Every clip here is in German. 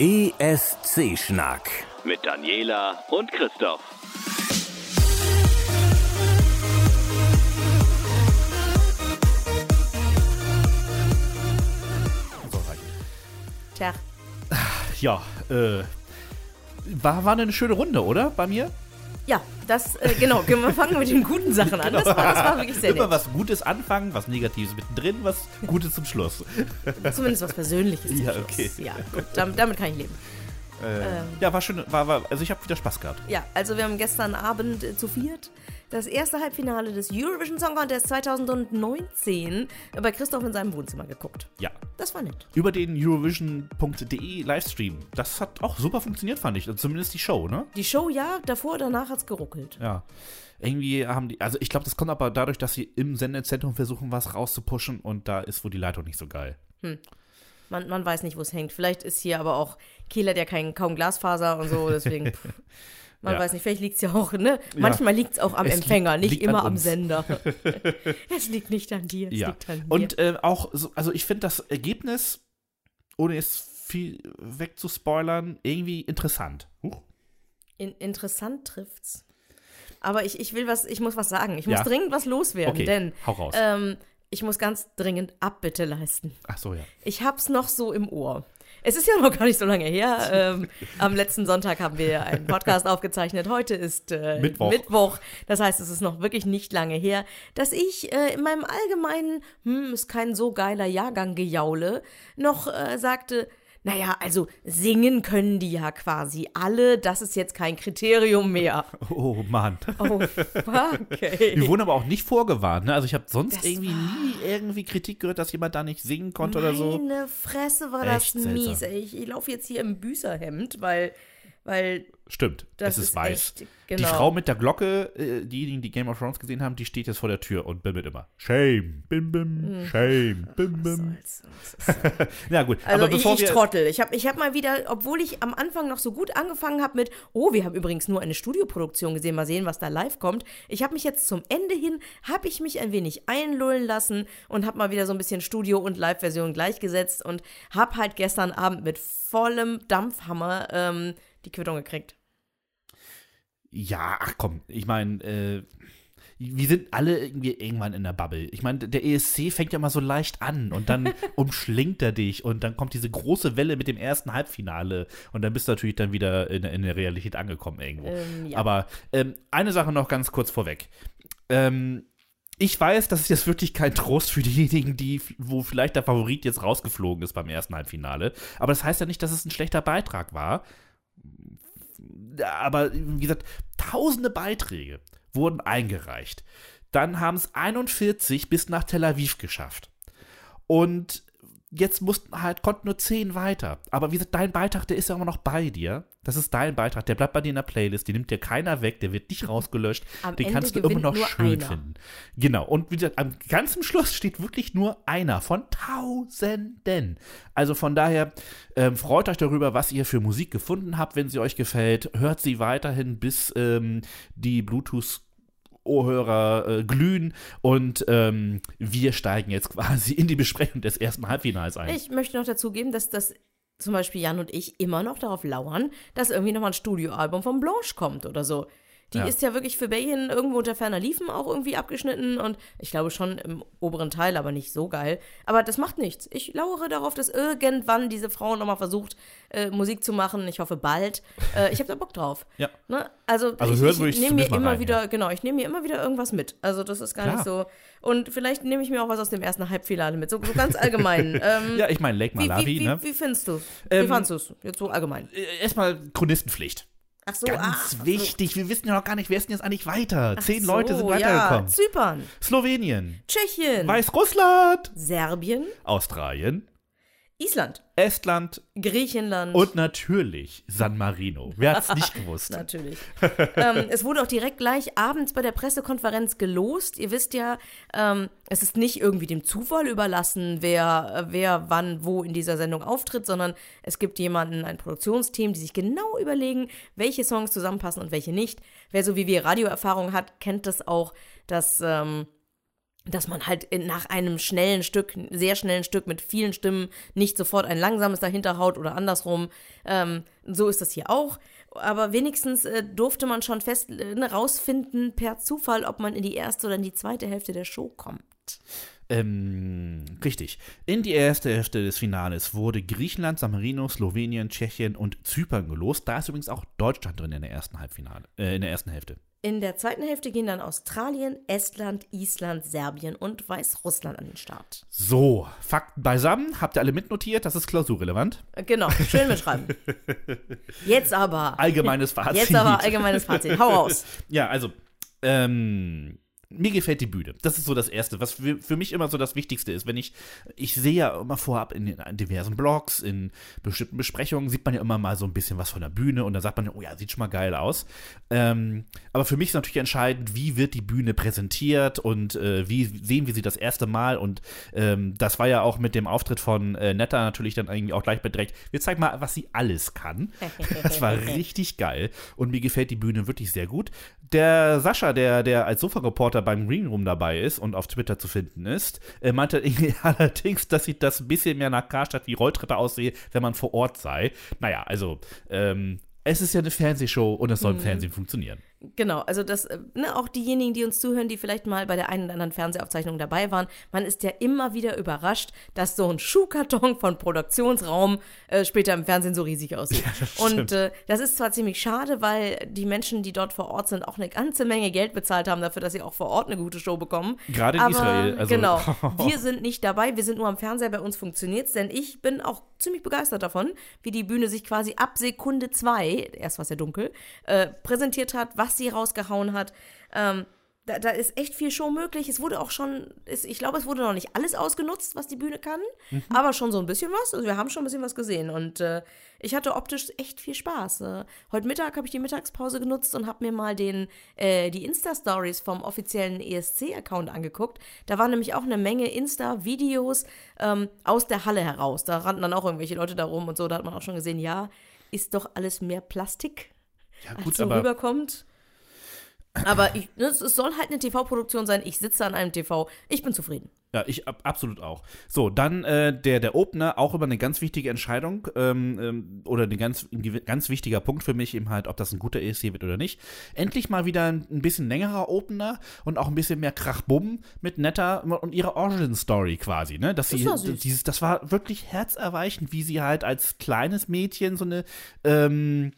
ESC-Schnack. Mit Daniela und Christoph. Tja, Ja, äh, war, war eine schöne Runde, oder? Bei mir? Das, äh, genau, wir fangen mit den guten Sachen an. Das war, das war wirklich sehr Immer nett. was Gutes anfangen, was Negatives mittendrin, was Gutes zum Schluss. Zumindest was Persönliches. zum Ja, Schluss. okay. Ja, gut, damit, damit kann ich leben. Äh, ja, war schön, war, war, also ich habe wieder Spaß gehabt. Ja, also wir haben gestern Abend äh, zu viert das erste Halbfinale des Eurovision Song Contest 2019 bei Christoph in seinem Wohnzimmer geguckt. Ja. Das war nett. Über den Eurovision.de Livestream. Das hat auch super funktioniert, fand ich. Zumindest die Show, ne? Die Show ja, davor, danach hat's geruckelt. Ja. Irgendwie haben die, also ich glaube, das kommt aber dadurch, dass sie im Sendezentrum versuchen, was rauszupushen und da ist wohl die Leitung nicht so geil. Man, man weiß nicht, wo es hängt. Vielleicht ist hier aber auch, hat ja kein, kaum Glasfaser und so, deswegen. Man Ja. weiß nicht, vielleicht liegt es ja auch, ne? Manchmal liegt es auch am Es Empfänger, liegt- nicht liegt immer am. Sender. es liegt nicht an dir, es liegt an dir. Und äh, auch, so, also ich finde das Ergebnis, ohne jetzt viel wegzuspoilern, irgendwie interessant. Huch. In, interessant trifft's. Aber ich, ich will was, ich muss was sagen. Ich muss Ja. dringend was loswerden, Okay, denn hau raus. Ähm, ich muss ganz dringend Abbitte leisten. Ach so, ja. Ich hab's noch so im Ohr. Es ist ja noch gar nicht so lange her. Ähm, am letzten Sonntag haben wir einen Podcast aufgezeichnet. Heute ist äh, Mittwoch. Das heißt, es ist noch wirklich nicht lange her, dass ich äh, in meinem allgemeinen, hm, ist kein so geiler Jahrgang gejaule, noch äh, sagte, naja, also singen können die ja quasi alle. Das ist jetzt kein Kriterium mehr. Oh Mann. Oh, fuck. ey. Wir wurden aber auch nicht vorgewarnt, ne? Also ich habe sonst Das irgendwie nie irgendwie Kritik gehört, dass jemand da nicht singen konnte oder so. Meine Fresse war das Echt seltsam. mies. Ey. Ich, ich laufe jetzt hier im Büßerhemd, weil, weil Stimmt, Das es ist, ist weiß. echt, Die genau. Frau mit der Glocke, äh, diejenigen, die Game of Thrones gesehen haben, die steht jetzt vor der Tür und bimmelt immer. Shame, bim bim, shame, bim bim. was soll's. Ja gut, Also aber ich, bevor ich wir... trottel. Ich habe ich hab mal wieder, obwohl ich am Anfang noch so gut angefangen habe mit, oh, wir haben übrigens nur eine Studioproduktion gesehen, mal sehen, was da live kommt. Ich habe mich jetzt zum Ende hin, habe ich mich ein wenig einlullen lassen und habe mal wieder so ein bisschen Studio- und Live-Version gleichgesetzt und habe halt gestern Abend mit vollem Dampfhammer ähm, die Quittung gekriegt. Ja, ach komm, ich meine, äh, wir sind alle irgendwie irgendwann in der Bubble. Ich meine, der ESC fängt ja mal so leicht an und dann umschlingt er dich und dann kommt diese große Welle mit dem ersten Halbfinale und dann bist du natürlich dann wieder in, in der Realität angekommen irgendwo. Ähm, ja. Aber ähm, eine Sache noch ganz kurz vorweg. Ähm, ich weiß, das ist jetzt wirklich kein Trost für diejenigen, die, wo vielleicht der Favorit jetzt rausgeflogen ist beim ersten Halbfinale. Aber das heißt ja nicht, dass es ein schlechter Beitrag war. Aber wie gesagt, tausende Beiträge wurden eingereicht. Dann haben es 41 bis nach Tel Aviv geschafft. Und jetzt mussten halt, konnten nur 10 weiter. Aber wie gesagt, dein Beitrag, der ist ja immer noch bei dir. Das ist dein Beitrag, der bleibt bei dir in der Playlist, den nimmt dir keiner weg, der wird nicht rausgelöscht. Am den Ende kannst du immer noch schön einer. finden. Genau. Und wie gesagt, am ganzen Schluss steht wirklich nur einer von Tausenden. Also von daher ähm, freut euch darüber, was ihr für Musik gefunden habt, wenn sie euch gefällt. Hört sie weiterhin, bis ähm, die Bluetooth Ohrhörer äh, glühen und ähm, wir steigen jetzt quasi in die Besprechung des ersten Halbfinals ein. Ich möchte noch dazu geben, dass das zum Beispiel Jan und ich immer noch darauf lauern, dass irgendwie nochmal ein Studioalbum von Blanche kommt oder so. Die Ja. ist ja wirklich für Belgien irgendwo unter ferner Liefen auch irgendwie abgeschnitten und ich glaube schon im oberen Teil, aber nicht so geil. Aber das macht nichts. Ich lauere darauf, dass irgendwann diese Frau nochmal versucht, äh, Musik zu machen. Ich hoffe bald. Äh, ich habe da Bock drauf. Ja. Ne? Also, Also ich, hören ich, ich nehme mir immer rein, wieder, ja. genau, ich nehme mir immer wieder irgendwas mit. Also das ist gar Klar. nicht so. Und vielleicht nehme ich mir auch was aus dem ersten Halbfinale mit. So, so ganz allgemein. ähm, Ja, ich meine, Lake Malawi, wie, wie, ne? wie findest du Ähm, Wie fandest du es? Jetzt so allgemein. Äh, Erstmal Chronistenpflicht. Ach so, Ganz ach, ach wichtig, wir wissen ja noch gar nicht, wer ist denn jetzt eigentlich weiter? so, Zehn ach Leute sind so, weitergekommen. Ja, Zypern, Slowenien, Tschechien, Weißrussland, Serbien, Australien, Island, Estland Griechenland. und natürlich San Marino. Wer hat's nicht gewusst? Natürlich. ähm, es wurde auch direkt gleich abends bei der Pressekonferenz gelost. Ihr wisst ja, ähm, es ist nicht irgendwie dem Zufall überlassen, wer, wer wann wo in dieser Sendung auftritt, sondern es gibt jemanden, ein Produktionsteam, die sich genau überlegen, welche Songs zusammenpassen und welche nicht. Wer so wie wir Radioerfahrung hat, kennt das auch, dass ähm, dass man halt nach einem schnellen Stück, sehr schnellen Stück mit vielen Stimmen nicht sofort ein langsames dahinter haut oder andersrum. Ähm, so ist das hier auch. Aber wenigstens äh, durfte man schon fest äh, rausfinden per Zufall, ob man in die erste oder in die zweite Hälfte der Show kommt. Ähm, richtig. In die erste Hälfte des Finales wurde Griechenland, San Marino, Slowenien, Tschechien und Zypern gelost. Da ist übrigens auch Deutschland drin in der ersten Halbfinale, äh, in der ersten Hälfte. In der zweiten Hälfte gehen dann Australien, Estland, Island, Serbien und Weißrussland an den Start. So, Fakten beisammen. Habt ihr alle mitnotiert? Das ist klausurrelevant. Äh, Genau, schön mitschreiben. Jetzt aber. Allgemeines Fazit. Jetzt aber allgemeines Fazit. Hau raus. Ja, also, ähm, mir gefällt die Bühne. Das ist so das Erste, was für, für mich immer so das Wichtigste ist. Wenn ich, ich sehe ja immer vorab in, in diversen Blogs, in bestimmten Besprechungen, sieht man ja immer mal so ein bisschen was von der Bühne und dann sagt man, oh ja, sieht schon mal geil aus. Ähm, aber für mich ist natürlich entscheidend, wie wird die Bühne präsentiert und äh, wie sehen wir sie das erste Mal. Und ähm, das war ja auch mit dem Auftritt von äh, Netta natürlich dann irgendwie auch gleich bedreckt. Wir zeigen mal, was sie alles kann. Das war richtig geil und mir gefällt die Bühne wirklich sehr gut. Der Sascha, der, der als Sofa-Reporter beim Green Room dabei ist und auf Twitter zu finden ist, äh, meinte irgendwie allerdings, dass sieht das ein bisschen mehr nach Karstadt wie Rolltreppe aussehe, wenn man vor Ort sei. Naja, also, ähm, es ist ja eine Fernsehshow und es soll im Fernsehen funktionieren. Genau, also das, äh, ne, auch diejenigen, die uns zuhören, die vielleicht mal bei der einen oder anderen Fernsehaufzeichnung dabei waren, man ist ja immer wieder überrascht, dass so ein Schuhkarton von Produktionsraum äh, später im Fernsehen so riesig aussieht. Und äh, das ist zwar ziemlich schade, weil die Menschen, die dort vor Ort sind, auch eine ganze Menge Geld bezahlt haben dafür, dass sie auch vor Ort eine gute Show bekommen. Gerade in Aber, Israel, also- genau, wir sind nicht dabei, wir sind nur am Fernseher, bei uns funktioniert's, denn ich bin auch ziemlich begeistert davon, wie die Bühne sich quasi ab Sekunde zwei, erst war es ja dunkel, äh, präsentiert hat, was sie rausgehauen hat. Ähm, da, da ist echt viel Show möglich. Es wurde auch schon, es, ich glaube, es wurde noch nicht alles ausgenutzt, was die Bühne kann, aber schon so ein bisschen was. Also wir haben schon ein bisschen was gesehen und äh, ich hatte optisch echt viel Spaß. Äh, heute Mittag habe ich die Mittagspause genutzt und habe mir mal den, äh, die Insta-Stories vom offiziellen ESC-Account angeguckt. Da waren nämlich auch eine Menge Insta-Videos ähm, aus der Halle heraus. Da rannten dann auch irgendwelche Leute da rum und so. Da hat man auch schon gesehen, ja, ist doch alles mehr Plastik, Ja, als gut, so aber rüberkommt. Aber ich, ne, es soll halt eine TV-Produktion sein. Ich sitze an einem TV. Ich bin zufrieden. Ja, ich ab, absolut auch. So, dann äh, der, der Opener, auch über eine ganz wichtige Entscheidung ähm, ähm, oder ein ganz, ein ganz wichtiger Punkt für mich eben halt, ob das ein guter ESC wird oder nicht. Endlich mal wieder ein, ein bisschen längerer Opener und auch ein bisschen mehr Krachbumm mit netter und ihrer Origin-Story quasi, ne? Dass sie, süß. dieses, das war wirklich herzerweichend, wie sie halt als kleines Mädchen so eine, ähm,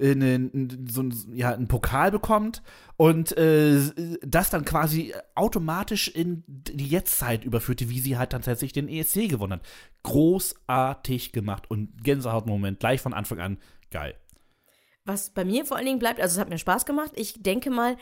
eine, so ein, ja, einen Pokal bekommt und äh, das dann quasi automatisch in die Jetztzeit überführte, wie sie halt tatsächlich den ESC gewonnen hat. Großartig gemacht und Gänsehautmoment gleich von Anfang an geil. Was bei mir vor allen Dingen bleibt, also es hat mir Spaß gemacht. Ich denke mal,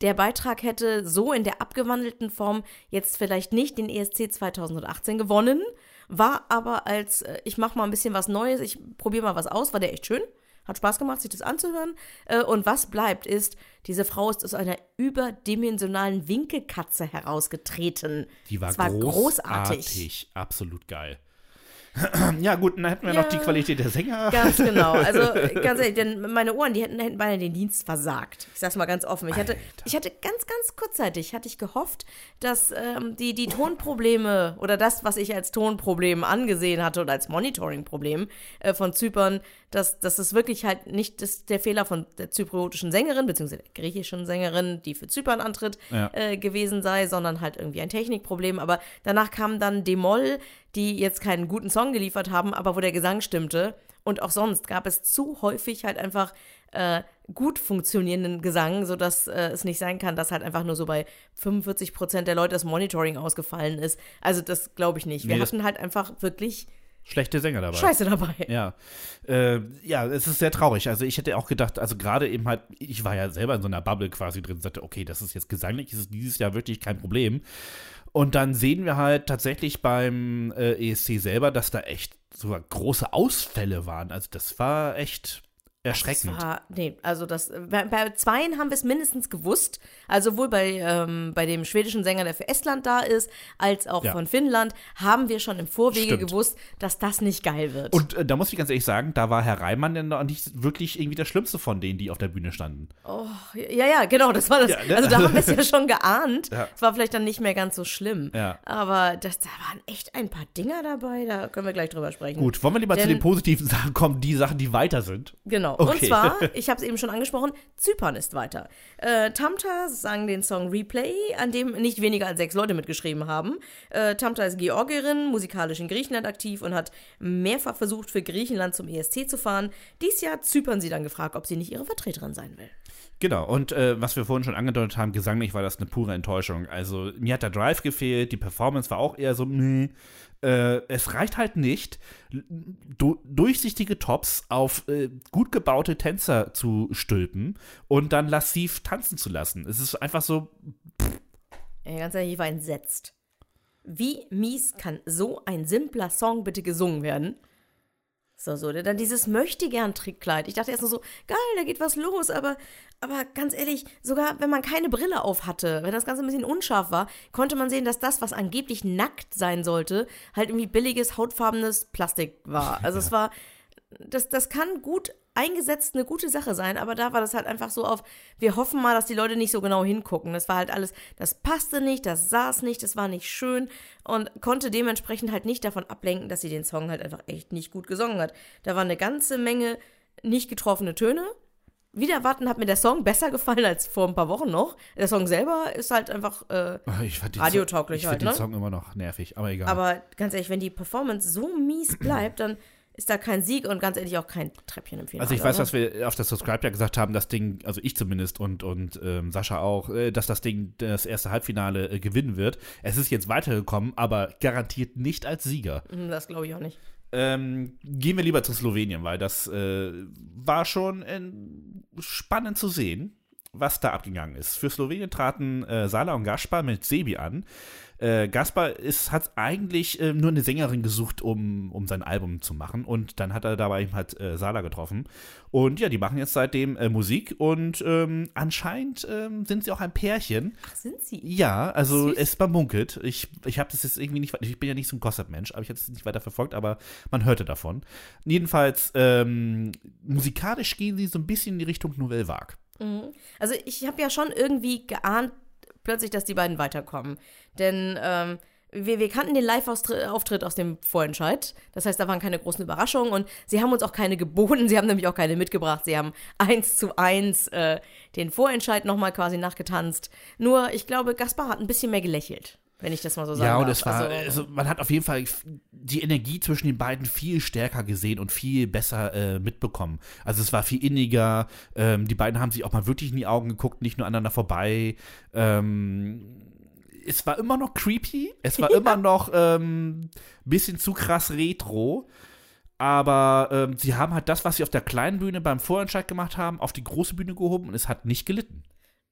der Beitrag hätte so in der abgewandelten Form jetzt vielleicht nicht den ESC 2018 gewonnen, war aber als, äh, ich mache mal ein bisschen was Neues, ich probiere mal was aus, war der echt schön. Hat Spaß gemacht, sich das anzuhören. Äh, Und was bleibt ist, diese Frau ist aus einer überdimensionalen Winkelkatze herausgetreten. Die war, Es war großartig. großartig. Absolut geil. ja, gut, dann hätten wir noch Ja. die Qualität der Sänger. Ganz genau. Also ganz ehrlich, denn meine Ohren, die hätten, hätten beinahe den Dienst versagt. Ich sag's mal ganz offen. Ich hatte, ich hatte ganz, ganz kurzzeitig hatte ich gehofft, dass ähm, die, die Tonprobleme oder das, was ich als Tonproblem angesehen hatte oder als Monitoring-Problem äh, von Zypern, dass, dass es wirklich halt nicht das, der Fehler von der zypriotischen Sängerin, beziehungsweise der griechischen Sängerin, die für Zypern antritt, Ja. äh, gewesen sei, sondern halt irgendwie ein Technikproblem. Aber danach kam dann Demol, die jetzt keinen guten Song geliefert haben, aber wo der Gesang stimmte. Und auch sonst gab es zu häufig halt einfach äh, gut funktionierenden Gesang, sodass äh, es nicht sein kann, dass halt einfach nur so bei 45 Prozent der Leute das Monitoring ausgefallen ist. Also das glaube ich nicht. Wir Nee, hatten halt einfach wirklich Schlechte Sänger dabei. Scheiße dabei. Ja. Äh, ja, es ist sehr traurig. Also ich hätte auch gedacht, also gerade eben halt, ich war ja selber in so einer Bubble quasi drin, sagte, okay, das ist jetzt gesanglich, ist es dieses Jahr wirklich kein Problem. Und dann sehen wir halt tatsächlich beim äh, ESC selber, dass da echt sogar große Ausfälle waren. Also das war echt erschreckend. Das war, nee, also das, bei, bei zweien haben wir es mindestens gewusst. Also sowohl bei, ähm, bei dem schwedischen Sänger, der für Estland da ist, als auch Ja. von Finnland, haben wir schon im Vorwege Stimmt. gewusst, dass das nicht geil wird. Und äh, da muss ich ganz ehrlich sagen, da war Herr Reimann denn noch nicht wirklich irgendwie der Schlimmste von denen, die auf der Bühne standen. ja, ja, genau, das war das. Ja, ne? Also da haben wir es ja schon geahnt. Ja. Es war vielleicht dann nicht mehr ganz so schlimm. Ja. Aber das, da waren echt ein paar Dinger dabei, da können wir gleich drüber sprechen. Gut, wollen wir lieber zu Denn- den positiven Sachen kommen, die Sachen, die weiter sind. Genau. Und Okay. zwar, ich habe es eben schon angesprochen, Zypern ist weiter. Äh, Tamta sang den Song Replay, an dem nicht weniger als sechs Leute mitgeschrieben haben. Äh, Tamta ist Georgierin, musikalisch in Griechenland aktiv und hat mehrfach versucht, für Griechenland zum ESC zu fahren. Dies Jahr Zypern sie dann gefragt, ob sie nicht ihre Vertreterin sein will. Genau, und äh, was wir vorhin schon angedeutet haben, gesanglich war das eine pure Enttäuschung. Also mir hat der Drive gefehlt, die Performance war auch eher so, nee. Äh, es reicht halt nicht, du durchsichtige Tops auf äh, gut gebaute Tänzer zu stülpen und dann lassiv tanzen zu lassen. Es ist einfach so, Ey, ganz ehrlich, ich war entsetzt. Wie mies kann so ein simpler Song bitte gesungen werden? So, so, dann dieses Möchtegern-Trickkleid. Ich dachte erst nur so, geil, da geht was los, aber, aber ganz ehrlich, sogar wenn man keine Brille auf hatte, wenn das Ganze ein bisschen unscharf war, konnte man sehen, dass das, was angeblich nackt sein sollte, halt irgendwie billiges, hautfarbenes Plastik war. Also es war, das, das kann gut eingesetzt eine gute Sache sein, aber da war das halt einfach so auf, wir hoffen mal, dass die Leute nicht so genau hingucken. Das war halt alles, das passte nicht, das saß nicht, das war nicht schön und konnte dementsprechend halt nicht davon ablenken, dass sie den Song halt einfach echt nicht gut gesungen hat. Da war eine ganze Menge nicht getroffene Töne. Wieder erwarten hat mir der Song besser gefallen als vor ein paar Wochen noch. Der Song selber ist halt einfach, äh, ich fand den Radiotauglich Song, ich halt, find ne? den Song immer noch nervig, aber egal. aber ganz ehrlich, wenn die Performance so mies bleibt, dann ist da kein Sieg und ganz ehrlich auch kein Treppchen im Finale. Also ich weiß, oder? dass wir auf der Subscribe ja gesagt haben, das Ding, also ich zumindest und, und ähm, Sascha auch, äh, dass das Ding das erste Halbfinale äh, gewinnen wird. Es ist jetzt weitergekommen, aber garantiert nicht als Sieger. Hm, Das glaube ich auch nicht. Ähm, gehen wir lieber zu Slowenien, weil das äh, war schon äh, spannend zu sehen, was da abgegangen ist. Für Slowenien traten äh, Sala und Gaspar mit Sebi an. Äh, Gaspar ist, hat eigentlich äh, nur eine Sängerin gesucht, um, um sein Album zu machen. Und dann hat er dabei eben halt äh, Sala getroffen. Und ja, die machen jetzt seitdem äh, Musik und ähm, anscheinend ähm, sind sie auch ein Pärchen. Ach, sind sie? Ja, also Süß. es bemunkelt. Ich, ich habe das jetzt irgendwie nicht, ich bin ja nicht so ein Gossip-Mensch, aber ich habe es nicht weiter verfolgt, aber man hörte davon. Jedenfalls, ähm, musikalisch gehen sie so ein bisschen in die Richtung Nouvelle Vague. Also ich habe ja schon irgendwie geahnt, plötzlich, dass die beiden weiterkommen. Denn ähm, wir, wir kannten den Live-Auftritt aus dem Vorentscheid. Das heißt, da waren keine großen Überraschungen und sie haben uns auch keine geboten. Sie haben nämlich auch keine mitgebracht. Sie haben eins zu eins äh, den Vorentscheid nochmal quasi nachgetanzt. Nur, ich glaube, Gaspar hat ein bisschen mehr gelächelt, wenn ich das mal so sagen Ja, und darf. es war, Also, also, man hat auf jeden Fall die Energie zwischen den beiden viel stärker gesehen und viel besser äh, mitbekommen. Also es war viel inniger. Ähm, die beiden haben sich auch mal wirklich in die Augen geguckt, nicht nur aneinander vorbei. Ähm, es war immer noch creepy. Es war immer noch ähm, bisschen zu krass retro. Aber ähm, sie haben halt das, was sie auf der kleinen Bühne beim Vorentscheid gemacht haben, auf die große Bühne gehoben und es hat nicht gelitten.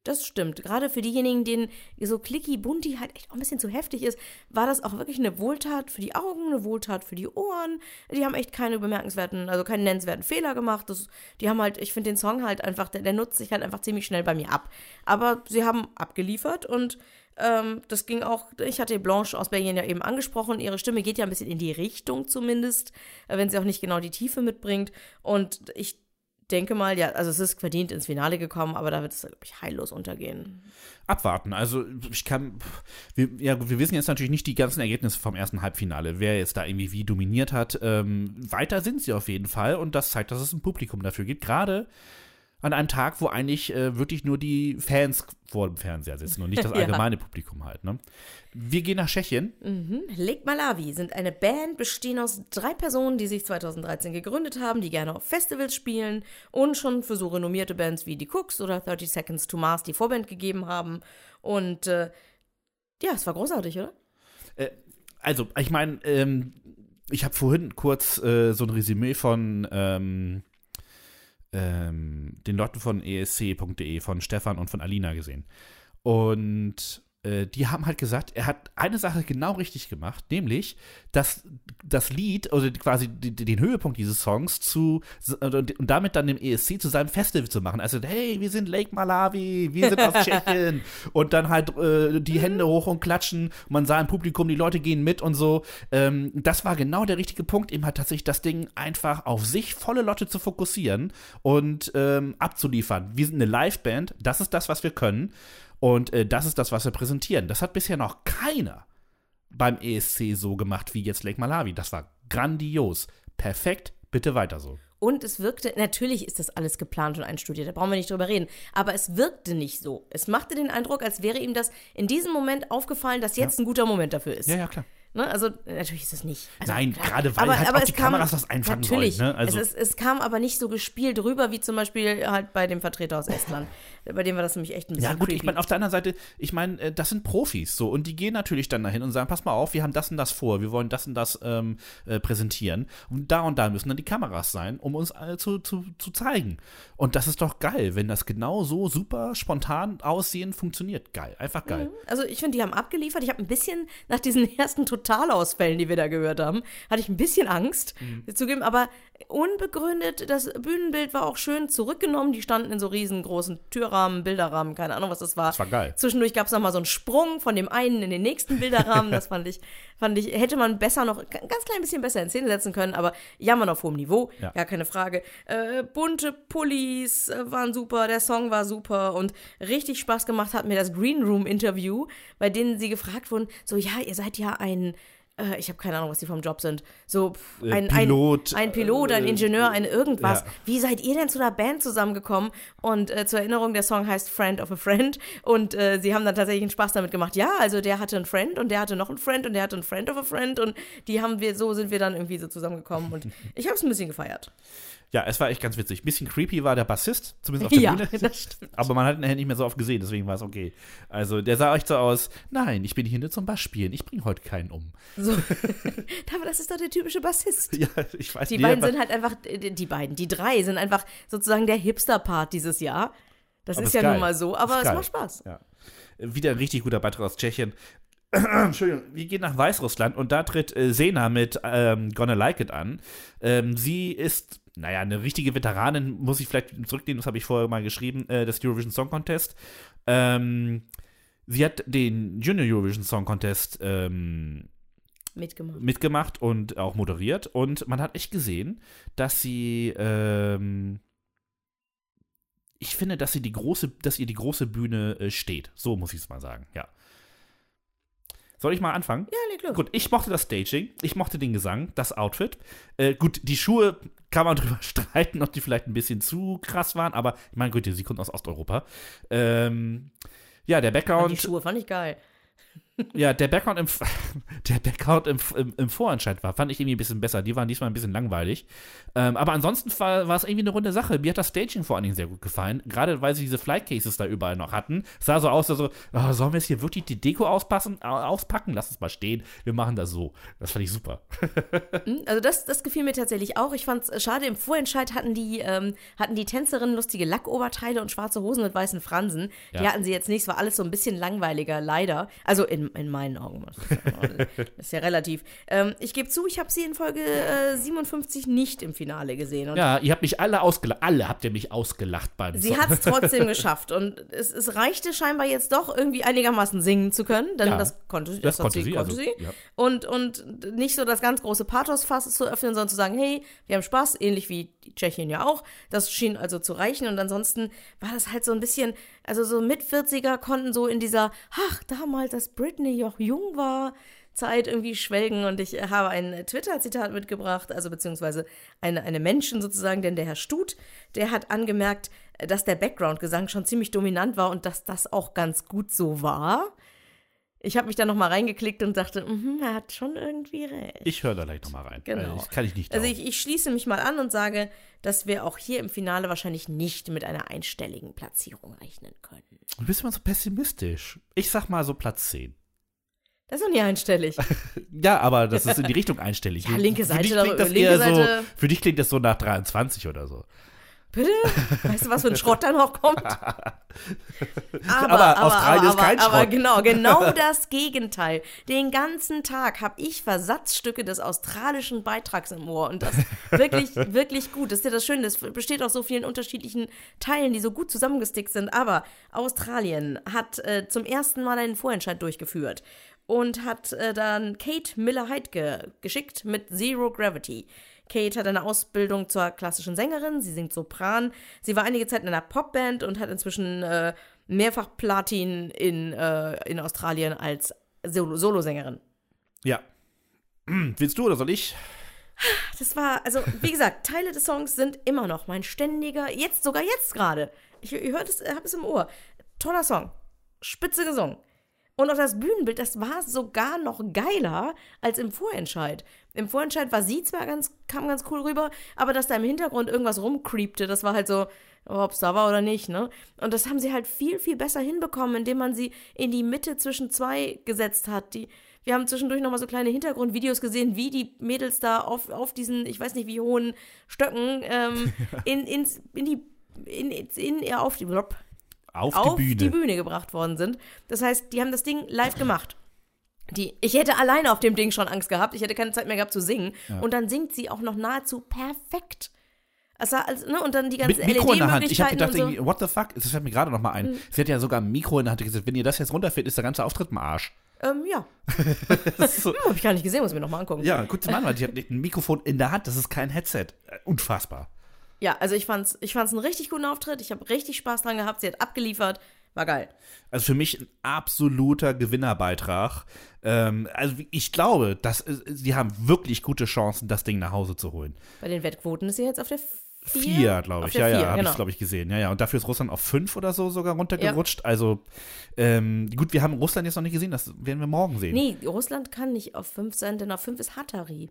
Das stimmt. Gerade für diejenigen, denen so clicky bunti halt echt auch ein bisschen zu heftig ist, war das auch wirklich eine Wohltat für die Augen, eine Wohltat für die Ohren. Die haben echt keine bemerkenswerten, also keine nennenswerten Fehler gemacht. Das, die haben halt, ich finde den Song halt einfach, der, der nutzt sich halt einfach ziemlich schnell bei mir ab. Aber sie haben abgeliefert und ähm, das ging auch, ich hatte Blanche aus Belgien ja eben angesprochen, ihre Stimme geht ja ein bisschen in die Richtung zumindest, äh, wenn sie auch nicht genau die Tiefe mitbringt. Und ich denke mal, ja, also es ist verdient ins Finale gekommen, aber da wird es, glaube ich, heillos untergehen. abwarten. Also ich kann, wir, ja, wir wissen jetzt natürlich nicht die ganzen Ergebnisse vom ersten Halbfinale, wer jetzt da irgendwie wie dominiert hat. Ähm, weiter sind sie auf jeden Fall und das zeigt, dass es ein Publikum dafür gibt. Gerade an einem Tag, wo eigentlich äh, wirklich nur die Fans vor dem Fernseher sitzen und nicht das Ja. allgemeine Publikum halt. Ne? Wir gehen nach Tschechien. Mhm. Lake Malawi sind eine Band, bestehen aus drei Personen, die sich 2013 gegründet haben, die gerne auf Festivals spielen und schon für so renommierte Bands wie die Cooks oder 30 Seconds to Mars die Vorband gegeben haben. Und äh, ja, es war großartig, oder? Also, ich meine, ähm, ich habe vorhin kurz äh, so ein Resümee von ähm, ähm, den Leuten von esc.de, von Stefan und von Alina gesehen. Und äh, die haben halt gesagt, er hat eine Sache genau richtig gemacht, nämlich dass das Lied, also quasi den Höhepunkt dieses Songs zu und damit dann dem ESC zu seinem Festival zu machen. Also, hey, wir sind Lake Malawi, wir sind aus Tschechien und dann halt äh, die Hände hoch und klatschen. Man sah im Publikum, die Leute gehen mit und so. Ähm, das war genau der richtige Punkt, eben halt tatsächlich das Ding einfach auf sich volle Lotte zu fokussieren und ähm, abzuliefern. Wir sind eine Liveband, das ist das, was wir können. Und äh, das ist das, was wir präsentieren. Das hat bisher noch keiner beim ESC so gemacht wie jetzt Lake Malawi. Das war grandios. Perfekt, bitte weiter so. Und es wirkte, natürlich ist das alles geplant und einstudiert, da brauchen wir nicht drüber reden. Aber es wirkte nicht so. Es machte den Eindruck, als wäre ihm das in diesem Moment aufgefallen, dass jetzt ja. ein guter Moment dafür ist. Ja, ja, klar. Ne? Also natürlich ist es nicht. Also, Nein, gerade weil aber, halt aber auch die kam, Kameras das einfangen natürlich, sollen. Ne? Also. Es, ist, es, kam aber nicht so gespielt rüber, wie zum Beispiel halt bei dem Vertreter aus Estland. bei dem war das nämlich echt ein bisschen Ja gut, creepy. ich meine, auf der anderen Seite, ich meine, äh, das sind Profis so und die gehen natürlich dann dahin und sagen, pass mal auf, wir haben das und das vor, wir wollen das und das ähm, äh, präsentieren und da und da müssen dann die Kameras sein, um uns äh, zu, zu, zu zeigen. Und das ist doch geil, wenn das genau so super spontan aussehen funktioniert. Geil, einfach geil. Mhm. Also ich finde, die haben abgeliefert. Ich habe ein bisschen nach diesen ersten Totalausfällen, die wir da gehört haben, hatte ich ein bisschen Angst mhm. zugeben, aber unbegründet, das Bühnenbild war auch schön zurückgenommen. Die standen in so riesengroßen Türrahmen, Bilderrahmen, keine Ahnung, was das war. Das war geil. Zwischendurch gab es nochmal so einen Sprung von dem einen in den nächsten Bilderrahmen. Das fand ich, fand ich, hätte man besser noch, ganz klein bisschen besser in Szene setzen können, aber jammern auf hohem Niveau, ja. gar keine Frage. Äh, bunte Pullis äh, waren super, der Song war super und richtig Spaß gemacht hat mir das Green Room Interview, bei denen sie gefragt wurden, so, ja, ihr seid ja ein äh, ich habe keine Ahnung, was die vom Job sind. So äh, ein Pilot, ein, ein Pilot, ein äh, Ingenieur, ein irgendwas. Ja. Wie seid ihr denn zu einer Band zusammengekommen? Und äh, zur Erinnerung, der Song heißt Friend of a Friend. Und äh, sie haben dann tatsächlich einen Spaß damit gemacht. Ja, also der hatte einen Friend und der hatte noch einen Friend und der hatte einen Friend of a Friend und die haben wir, so sind wir dann irgendwie so zusammengekommen. Und ich habe es ein bisschen gefeiert. Ja, es war echt ganz witzig. Ein bisschen creepy war der Bassist, zumindest auf der ja, Bühne. Das stimmt. Aber man hat ihn nicht mehr so oft gesehen, deswegen war es okay. Also der sah echt so aus, nein, ich bin hier nur zum Bass spielen, ich bringe heute keinen um. So. Aber das ist doch der typische Bassist. Ja, ich weiß nicht. Die beiden sind halt einfach, die beiden, die drei sind einfach sozusagen der Hipster-Part dieses Jahr. Das ist, ist ja geil. nun mal so, aber es macht Spaß. Ja. Wieder ein richtig guter Beitrag aus Tschechien. Entschuldigung, wir gehen nach Weißrussland und da tritt äh, Sena mit ähm, Gonna Like It an. Ähm, sie ist, naja, eine richtige Veteranin, muss ich vielleicht zurücknehmen, das habe ich vorher mal geschrieben, äh, des Eurovision Song Contest. Ähm, sie hat den Junior Eurovision Song Contest ähm, mitgemacht. mitgemacht und auch moderiert. Und man hat echt gesehen, dass sie ähm, ich finde, dass sie die große, dass ihr die große Bühne äh, steht. So muss ich es mal sagen, ja. Soll ich mal anfangen? Ja, leg los. Gut, ich mochte das Staging, ich mochte den Gesang, das Outfit. Äh, gut, die Schuhe kann man drüber streiten, ob die vielleicht ein bisschen zu krass waren, aber ich meine, gut, sie kommt aus Osteuropa. Ähm, ja, der Background. Die Schuhe fand ich geil. Ja, der Background, im, der Background im, im, im, Vorentscheid war, fand ich irgendwie ein bisschen besser. Die waren diesmal ein bisschen langweilig. Ähm, aber ansonsten war, war es irgendwie eine runde Sache. Mir hat das Staging vor allen Dingen sehr gut gefallen. Gerade weil sie diese Flight Cases da überall noch hatten. Es sah so aus, also, oh, sollen wir jetzt hier wirklich die Deko auspassen, auspacken? Lass es mal stehen. Wir machen das so. Das fand ich super. Hm, also, das, das gefiel mir tatsächlich auch. Ich fand es schade, im Vorentscheid hatten die, ähm, hatten die Tänzerinnen lustige Lackoberteile und schwarze Hosen mit weißen Fransen. Ja. Die hatten sie jetzt nicht. Es war alles so ein bisschen langweiliger, leider. Also, in in, meinen Augen. Das ist ja relativ. Ähm, ich gebe zu, ich habe sie in Folge äh, 57 nicht im Finale gesehen. ja, ihr habt mich alle ausgelacht. Alle habt ihr mich ausgelacht beim Sie hat es trotzdem geschafft. Und es, es, reichte scheinbar jetzt doch irgendwie einigermaßen singen zu können. Denn ja, das konnte, das, das konnte sie. Konnte also, sie. Ja. Und, und nicht so das ganz große Pathosfass zu öffnen, sondern zu sagen, hey, wir haben Spaß, ähnlich wie Tschechien ja auch. Das schien also zu reichen. Und ansonsten war das halt so ein bisschen, also so mit 40er konnten so in dieser, ach, damals, als Britney auch jung war, Zeit irgendwie schwelgen und ich habe ein Twitter-Zitat mitgebracht, also beziehungsweise eine, eine Menschen sozusagen, denn der Herr Stut, der hat angemerkt, dass der Background-Gesang schon ziemlich dominant war und dass das auch ganz gut so war. Ich habe mich da nochmal reingeklickt und dachte, mm er hat schon irgendwie recht. Ich höre da gleich nochmal rein. Genau. Das kann ich nicht. Also ich, ich, schließe mich mal an und sage, dass wir auch hier im Finale wahrscheinlich nicht mit einer einstelligen Platzierung rechnen können. Du bist immer so pessimistisch. Ich sag mal so Platz 10. Das ist doch nie einstellig. ja, aber das ist in die Richtung einstellig. ja, linke Seite. Für dich, klingt das Seite. So, für dich klingt das so nach 23 oder so. Bitte? Weißt du, was für ein Schrott da noch kommt? aber, Aber Australien ist kein aber Schrott. genau, genau das Gegenteil. Den ganzen Tag habe ich Versatzstücke des australischen Beitrags im Ohr und das wirklich, wirklich gut. Das ist ja das Schöne, das besteht aus so vielen unterschiedlichen Teilen, die so gut zusammengestickt sind. Aber Australien hat äh, zum ersten Mal einen Vorentscheid durchgeführt und hat äh, dann Kate Miller-Heidke geschickt mit Zero Gravity. Kate hat eine Ausbildung zur klassischen Sängerin, sie singt Sopran. Sie war einige Zeit in einer Popband und hat inzwischen äh, mehrfach Platin in, äh, in Australien als Solo- Solosängerin. Ja. Willst du oder soll ich? Das war, also wie gesagt, Teile des Songs sind immer noch mein ständiger, jetzt sogar jetzt gerade. Ich, ihr hört es, habt es im Ohr. Toller Song. Spitze gesungen. Und auch das Bühnenbild, das war sogar noch geiler als im Vorentscheid. Im Vorentscheid war sie zwar ganz, kam ganz cool rüber, aber dass da im Hintergrund irgendwas rumcreepte, das war halt so, ob es da war oder nicht, ne? Und das haben sie halt viel, viel besser hinbekommen, indem man sie in die Mitte zwischen zwei gesetzt hat. Die, wir haben zwischendurch nochmal so kleine Hintergrundvideos gesehen, wie die Mädels da auf, auf diesen, ich weiß nicht wie hohen Stöcken, ähm, in, ins, in die, in, in, ja, auf die, Auf, auf die Bühne. die Bühne gebracht worden sind. Das heißt, die haben das Ding live gemacht. Die, ich hätte alleine auf dem Ding schon Angst gehabt. Ich hätte keine Zeit mehr gehabt zu singen. Und dann singt sie auch noch nahezu perfekt. Also, ne? Und dann die ganzen Mit Mikro in der Hand. Ich habe gedacht, so. what the fuck? Das fällt mir gerade noch mal ein. Mhm. Sie hat ja sogar ein Mikro in der Hand gesagt, wenn ihr das jetzt runterfällt, ist der ganze Auftritt im Arsch. Ähm, ja. So, Hm, hab ich gar nicht gesehen, muss ich mir nochmal angucken. ja, guck dir mal an, weil die hat ein Mikrofon in der Hand, das ist kein Headset. Äh, Unfassbar. Ja, also ich fand's, ich fand's einen richtig guten Auftritt. Ich habe richtig Spaß dran gehabt. Sie hat abgeliefert. War geil. Also für mich ein absoluter Gewinnerbeitrag. Ähm, also ich glaube, dass äh, sie haben wirklich gute Chancen, das Ding nach Hause zu holen. Bei den Wettquoten ist sie jetzt auf der vier. Vier, glaube ich. Ja, vier, ja, habe genau. ich, glaube ich, gesehen. Ja, ja. Und dafür ist Russland auf fünf oder so sogar runtergerutscht. Also, ähm, gut, wir haben Russland jetzt noch nicht gesehen, das werden wir morgen sehen. Nee, Russland kann nicht auf fünf sein, denn auf fünf ist Hatari.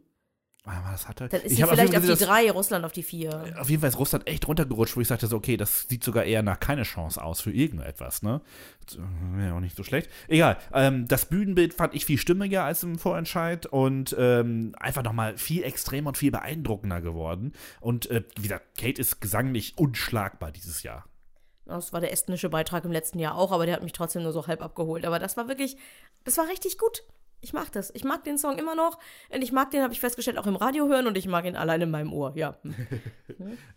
Ah, das hatte, Dann ist ich sie vielleicht auf jeden die drei, Russland auf die vier. gesehen, auf jeden Fall ist Russland echt runtergerutscht, wo ich sagte so, okay, das sieht sogar eher nach keine Chance aus für irgendetwas, ne? Wäre auch nicht so schlecht. Egal, ähm, das Bühnenbild fand ich viel stimmiger als im Vorentscheid und ähm, einfach nochmal viel extremer und viel beeindruckender geworden. Und äh, wie gesagt, Kate ist gesanglich unschlagbar dieses Jahr. Das war der estnische Beitrag im letzten Jahr auch, aber der hat mich trotzdem nur so halb abgeholt. Aber das war wirklich, das war richtig gut. Ich mag das. Ich mag den Song immer noch. Und ich mag den, habe ich festgestellt, auch im Radio hören und ich mag ihn allein in meinem Ohr. Ja.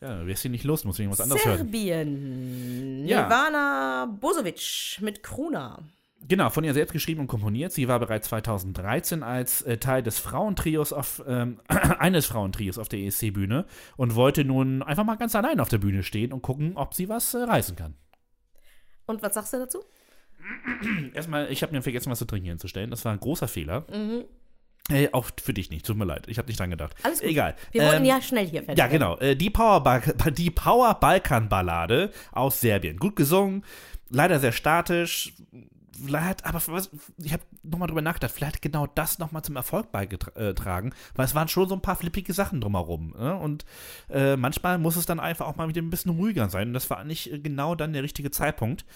Ja, wärst du nicht los, muss ich was anderes hören. Serbien. Ja. Nirvana Bosovic mit Kruna. Genau, von ihr selbst geschrieben und komponiert. Sie war bereits 2013 als äh, Teil des Frauentrios auf, ähm, eines Frauentrios auf der ESC-Bühne und wollte nun einfach mal ganz allein auf der Bühne stehen und gucken, ob sie was äh, reißen kann. Und was sagst du dazu? Erstmal, ich habe mir vergessen, was zu trinken hinzustellen. Das war ein großer Fehler. Äh, auch für dich nicht, tut mir leid. Ich habe nicht dran gedacht. Alles gut. Egal. Wir wollten Ähm, ja schnell hier fertig Ja, genau. Äh, die Power, Balk- die Power Balkan Ballade aus Serbien. Gut gesungen, leider sehr statisch. Vielleicht, aber was, ich habe nochmal drüber nachgedacht, vielleicht hat genau das nochmal zum Erfolg beigetragen, weil es waren schon so ein paar flippige Sachen drumherum. Ne? Und äh, manchmal muss es dann einfach auch mal wieder ein bisschen ruhiger sein. Und das war nicht äh, genau dann der richtige Zeitpunkt.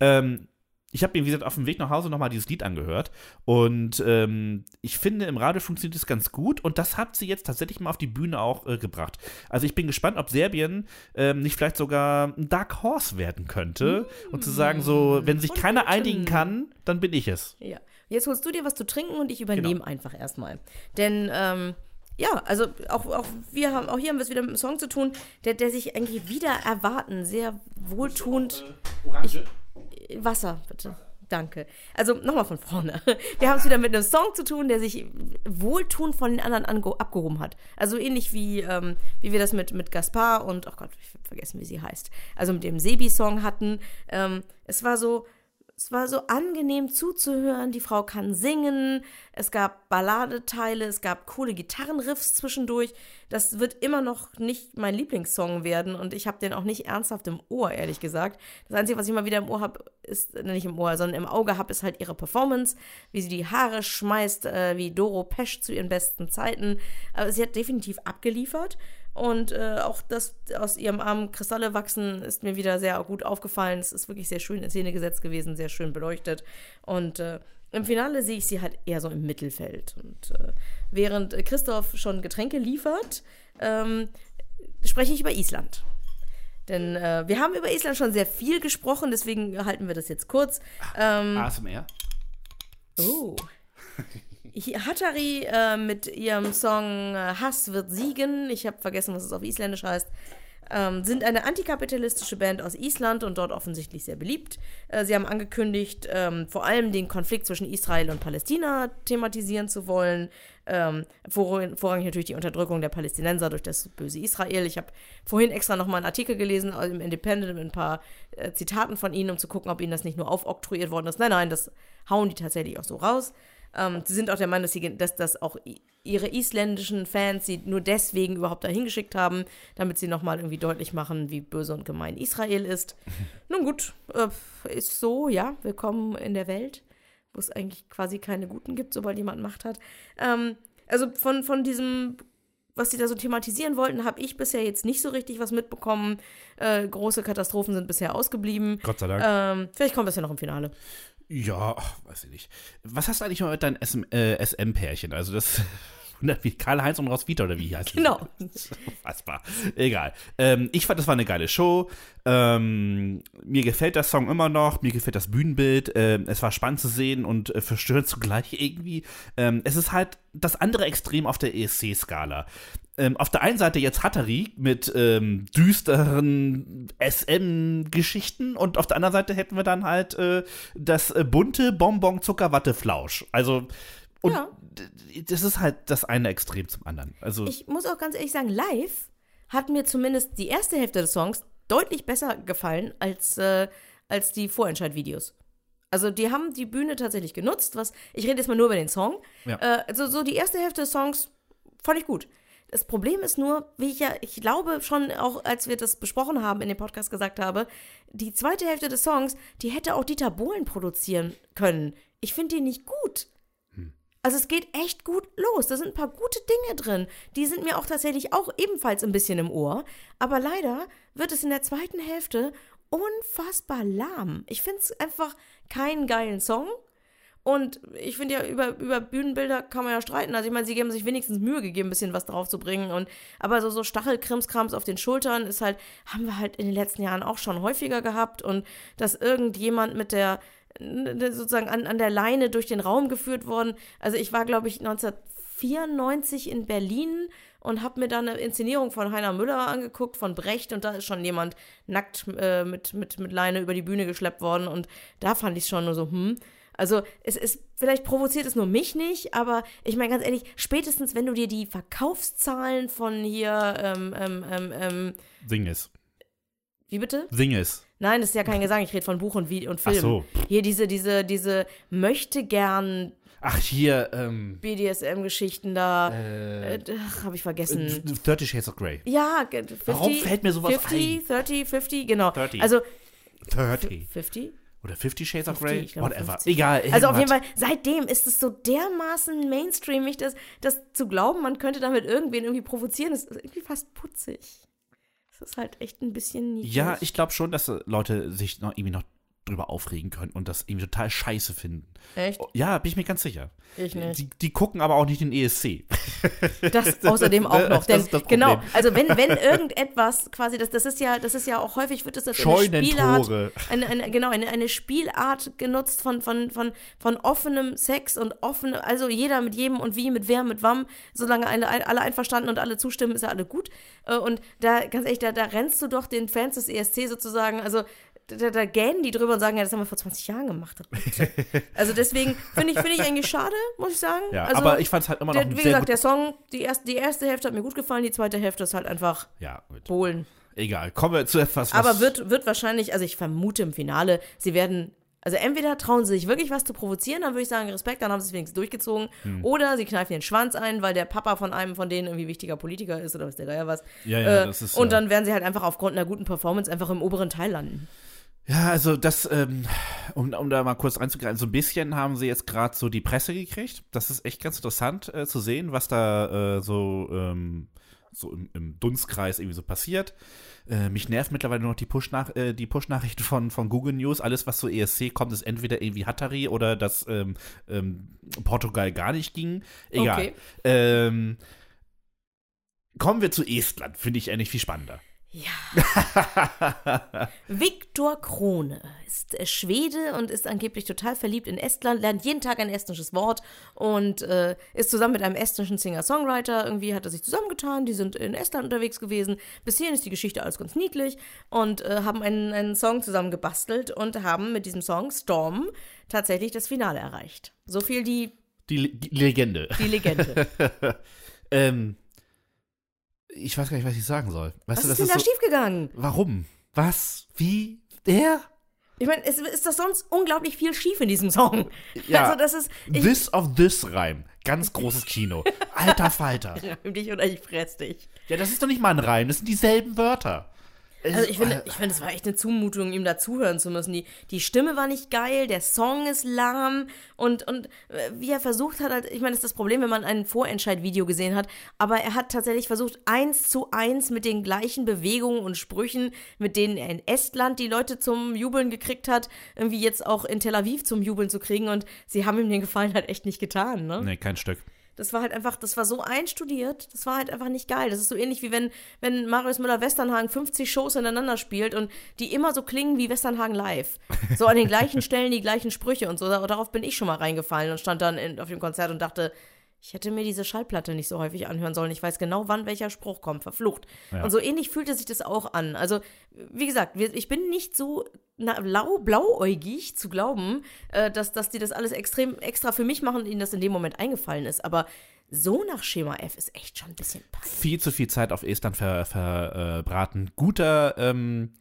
Ähm, ich habe mir, wie gesagt, auf dem Weg nach Hause nochmal dieses Lied angehört. Und ähm, ich finde, im Radio funktioniert es ganz gut. Und das hat sie jetzt tatsächlich mal auf die Bühne auch äh, gebracht. Also ich bin gespannt, ob Serbien ähm, nicht vielleicht sogar ein Dark Horse werden könnte. Und zu sagen, so, wenn sich Von keiner Weitem. einigen kann, dann bin ich es. Ja. Jetzt holst du dir was zu trinken und ich übernehme Genau. einfach erstmal. Denn, ähm, ja, also auch, auch wir haben, auch hier haben wir es wieder mit einem Song zu tun, der, der sich eigentlich wieder erwarten, sehr wohltuend. Orange. Wasser, bitte. Danke. Also nochmal von vorne. Wir haben es wieder mit einem Song zu tun, der sich wohltuend von den anderen abgehoben hat. Also ähnlich wie, ähm, wie wir das mit, mit Gaspar und, oh Gott, ich hab vergessen, wie sie heißt. Also mit dem Sebi-Song hatten. Ähm, es war so, es war so angenehm zuzuhören. Die Frau kann singen. Es gab Balladeteile, es gab coole Gitarrenriffs zwischendurch. Das wird immer noch nicht mein Lieblingssong werden und ich habe den auch nicht ernsthaft im Ohr, ehrlich gesagt. Das Einzige, was ich mal wieder im Ohr habe, ist, äh, nicht im Ohr, sondern im Auge habe, ist halt ihre Performance, wie sie die Haare schmeißt, äh, wie Doro Pesch zu ihren besten Zeiten. Aber sie hat definitiv abgeliefert. Und äh, auch das aus ihrem Arm Kristalle wachsen ist mir wieder sehr gut aufgefallen. Es ist wirklich sehr schön in Szene gesetzt gewesen, sehr schön beleuchtet. Und äh, im Finale sehe ich sie halt eher so im Mittelfeld. Und äh, während äh, Christoph schon Getränke liefert, ähm, spreche ich über Island. Denn äh, wir haben über Island schon sehr viel gesprochen, deswegen halten wir das jetzt kurz. Ähm, ASMR? Oh. Hattari äh, mit ihrem Song äh, Hass wird siegen, ich habe vergessen, was es auf Isländisch heißt, ähm, sind eine antikapitalistische Band aus Island und dort offensichtlich sehr beliebt. Äh, sie haben angekündigt, ähm, vor allem den Konflikt zwischen Israel und Palästina thematisieren zu wollen. Ähm, vor, vorrangig natürlich die Unterdrückung der Palästinenser durch das böse Israel. Ich habe vorhin extra nochmal einen Artikel gelesen im Independent mit ein paar äh, Zitaten von ihnen, um zu gucken, ob ihnen das nicht nur aufoktroyiert worden ist. Nein, nein, das hauen die tatsächlich auch so raus. Ähm, sie sind auch der Meinung, dass, sie, dass, dass auch ihre isländischen Fans sie nur deswegen überhaupt dahin geschickt haben, damit sie nochmal irgendwie deutlich machen, wie böse und gemein Israel ist. Nun gut, äh, ist so, ja, willkommen in der Welt, wo es eigentlich quasi keine Guten gibt, sobald jemand Macht hat. Ähm, also von, von diesem, was sie da so thematisieren wollten, habe ich bisher jetzt nicht so richtig was mitbekommen. Äh, große Katastrophen sind bisher ausgeblieben. Gott sei Dank. Ähm, vielleicht kommt das ja noch im Finale. Ja, weiß ich nicht. Was hast du eigentlich mal mit deinem SM, äh, SM-Pärchen? Also das, wie Karl-Heinz und Roswitha oder wie heißt? Genau. Unfassbar. Egal. Ähm, ich fand, das war eine geile Show. Ähm, mir gefällt der Song immer noch. Mir gefällt das Bühnenbild. Ähm, es war spannend zu sehen und äh, verstörend zugleich irgendwie. Ähm, es ist halt das andere Extrem auf der ESC-Skala. Ähm, auf der einen Seite jetzt Hattari mit ähm, düsteren SM-Geschichten und auf der anderen Seite hätten wir dann halt äh, das äh, bunte Bonbon-Zuckerwatte-Flausch. Also, und Ja. das ist halt das eine Extrem zum anderen. Also, Ich muss auch ganz ehrlich sagen, live hat mir zumindest die erste Hälfte des Songs deutlich besser gefallen als, äh, als die Vorentscheid-Videos. Also die haben die Bühne tatsächlich genutzt, was ich rede jetzt mal nur über den Song. Ja. Äh, also so die erste Hälfte des Songs fand ich gut. Das Problem ist nur, wie ich ja, ich glaube schon auch, als wir das besprochen haben in dem Podcast gesagt habe, die zweite Hälfte des Songs, die hätte auch Dieter Bohlen produzieren können. Ich finde die nicht gut. Also es geht echt gut los. Da sind ein paar gute Dinge drin. Die sind mir auch tatsächlich auch ebenfalls ein bisschen im Ohr. Aber leider wird es in der zweiten Hälfte unfassbar lahm. Ich finde es einfach keinen geilen Song. Und ich finde ja, über, über Bühnenbilder kann man ja streiten. Also ich meine, sie haben sich wenigstens Mühe gegeben, ein bisschen was drauf zu bringen. Und, aber so, so Stachelkrimskrams auf den Schultern ist halt, haben wir halt in den letzten Jahren auch schon häufiger gehabt. Und dass irgendjemand mit der, sozusagen an, an der Leine durch den Raum geführt worden. Also ich war, glaube ich, 1994 in Berlin und habe mir dann eine Inszenierung von Heiner Müller angeguckt, von Brecht. Und da ist schon jemand nackt äh, mit, mit, mit Leine über die Bühne geschleppt worden. Und da fand ich schon nur so, hm. Also es ist, vielleicht provoziert es nur mich nicht, aber ich meine ganz ehrlich, spätestens wenn du dir die Verkaufszahlen von hier, ähm, ähm, ähm, ähm, sing es. wie bitte? Sing es. Nein, das ist ja kein Gesang, ich rede von Buch und, Video und Film. Ach so. Hier diese, diese, diese möchte gern Ach, hier, ähm, BDSM-Geschichten da, äh, äh, ach, habe ich vergessen. 30 Shades of Grey. Ja, ge- 50, Warum fällt mir sowas 50, 30, 50, genau. 30. Also 30. 50? Oder 50 Shades of 50, Grey? ich glaube Whatever. 50. Egal. Also auf jeden. Fall, seitdem ist es so dermaßen mainstreamig, dass das zu glauben, man könnte damit irgendwen irgendwie provozieren, ist irgendwie fast putzig. Das ist halt echt ein bisschen niedlich. Ja, ich glaube schon, dass äh, Leute sich noch irgendwie noch drüber aufregen können und das irgendwie total scheiße finden. Echt? Oh, Ja, bin ich mir ganz sicher. Ich nicht. Die, die gucken aber auch nicht den ESC. Das außerdem auch noch. Das Denn, genau, also wenn, wenn irgendetwas quasi, das, das ist ja, das ist ja auch häufig wird das als eine Spielart, eine, eine, genau, eine, eine Spielart genutzt von, von, von, von offenem Sex und offen, also jeder mit jedem und wie, mit wer, mit wam, solange alle, alle einverstanden und alle zustimmen, ist ja alle gut. Äh, Und da, ganz ehrlich, da, da rennst du doch den Fans des ESC sozusagen, also da, da gähnen die drüber und sagen, ja, das haben wir vor 20 Jahren gemacht. Also deswegen finde ich, finde ich eigentlich schade, muss ich sagen. Ja, also, aber ich fand es halt immer noch der, wie gesagt, der Song, die erste, die erste Hälfte hat mir gut gefallen, die zweite Hälfte ist halt einfach Ja, gut. Polen. Egal. Kommen wir zu etwas, was Aber wird, wird wahrscheinlich, also ich vermute im Finale, sie werden, also entweder trauen sie sich wirklich was zu provozieren, dann würde ich sagen, Respekt, dann haben sie es wenigstens durchgezogen. Hm. Oder sie kneifen den Schwanz ein, weil der Papa von einem von denen irgendwie wichtiger Politiker ist oder was der Geier was. Ja, ja, Äh, das ist, und ja. dann werden sie halt einfach aufgrund einer guten Performance einfach im oberen Teil landen. Ja, also das, ähm, um, um da mal kurz reinzugreifen, so ein bisschen haben sie jetzt gerade so die Presse gekriegt. Das ist echt ganz interessant äh, zu sehen, was da äh, so, ähm, so im, im Dunstkreis irgendwie so passiert. Äh, mich nervt mittlerweile nur noch die Push-Nach äh, Push-Nachrichten von, von Google News. Alles, was so ESC kommt, ist entweder irgendwie Hattari oder dass ähm, ähm, Portugal gar nicht ging. Egal. Okay. Ähm, kommen wir zu Estland, finde ich eigentlich viel spannender. Ja. Viktor Krone ist äh, Schwede und ist angeblich total verliebt in Estland, lernt jeden Tag ein estnisches Wort und äh, ist zusammen mit einem estnischen Singer-Songwriter. Irgendwie hat er sich zusammengetan, die sind in Estland unterwegs gewesen. Bis hierhin ist die Geschichte alles ganz niedlich und äh, haben einen, einen Song zusammen gebastelt und haben mit diesem Song Storm tatsächlich das Finale erreicht. So viel die, Die, Le- die Legende. die Legende. ähm, ich weiß gar nicht, was ich sagen soll. Weißt Was du, ist das denn da ist so, schiefgegangen? Warum? Was? Wie? Der? Ich meine, es ist doch sonst unglaublich viel schief in diesem Song. Ja. Also das ist, This of this Reim. Ganz großes Kino. Alter Falter. reim dich oder ich fress dich. Ja, das ist doch nicht mal ein Reim, das sind dieselben Wörter. Also ich finde, ich finde, es war echt eine Zumutung, ihm da zuhören zu müssen. Die, die Stimme war nicht geil, der Song ist lahm und, und äh, wie er versucht hat, halt, ich meine, das ist das Problem, wenn man ein Vorentscheid-Video gesehen hat, aber er hat tatsächlich versucht, eins zu eins mit den gleichen Bewegungen und Sprüchen, mit denen er in Estland die Leute zum Jubeln gekriegt hat, irgendwie jetzt auch in Tel Aviv zum Jubeln zu kriegen und sie haben ihm den Gefallen halt echt nicht getan, ne? Nee, kein Stück. Das war halt einfach, das war so einstudiert, das war halt einfach nicht geil. Das ist so ähnlich wie wenn, wenn Marius Müller-Westernhagen 50 Shows ineinander spielt und die immer so klingen wie Westernhagen live. So an den gleichen Stellen die gleichen Sprüche und so. Da- Darauf bin ich schon mal reingefallen und stand dann in, auf dem Konzert und dachte, ich hätte mir diese Schallplatte nicht so häufig anhören sollen. Ich weiß genau, wann welcher Spruch kommt. Verflucht. Ja. Und so ähnlich fühlte sich das auch an. Also, wie gesagt, ich bin nicht so na, blau, blauäugig zu glauben, äh, dass, dass die das alles extrem extra für mich machen und ihnen das in dem Moment eingefallen ist. Aber so nach Schema F ist echt schon ein bisschen peinlich. Viel zu viel Zeit auf Estland verbraten. Ver, äh, braten. Guter ähm,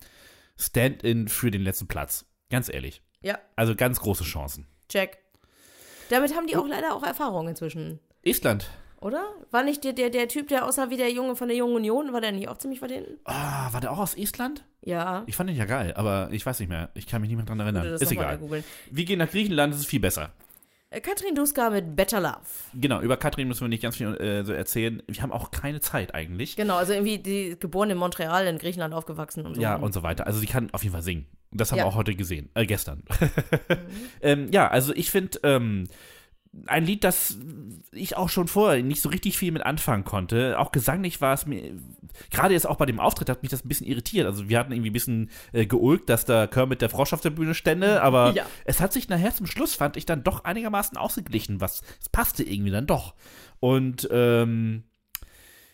Stand-in für den letzten Platz. Ganz ehrlich. Ja, Also ganz große Chancen. check. Damit haben die auch leider auch Erfahrung inzwischen. Estland. Oder? War nicht der, der, der Typ, der aussah wie der Junge von der Jungen Union, war der nicht auch ziemlich von denen? Ah, war der auch aus Estland? Ja. Ich fand den ja geil, aber ich weiß nicht mehr. Ich kann mich nicht mehr dran erinnern. Ist egal. Wir gehen nach Griechenland, das ist viel besser. Äh, Katrin Duska mit Better Love. Genau, über Katrin müssen wir nicht ganz viel äh, so erzählen. Wir haben auch keine Zeit eigentlich. Genau, also irgendwie die geboren in Montreal, in Griechenland aufgewachsen und so. Ja, und so weiter. Also sie kann auf jeden Fall singen. Das haben Ja. wir auch heute gesehen. Äh, gestern. ähm, ja, also ich finde, ähm, ein Lied, das ich auch schon vorher nicht so richtig viel mit anfangen konnte. Auch gesanglich war es mir, gerade jetzt auch bei dem Auftritt hat mich das ein bisschen irritiert. Also wir hatten irgendwie ein bisschen äh, geulgt, dass da Kermit der Frosch auf der Bühne stände, aber Ja. es hat sich nachher zum Schluss, fand ich, dann doch einigermaßen ausgeglichen, was, es passte irgendwie dann doch. Und, ähm,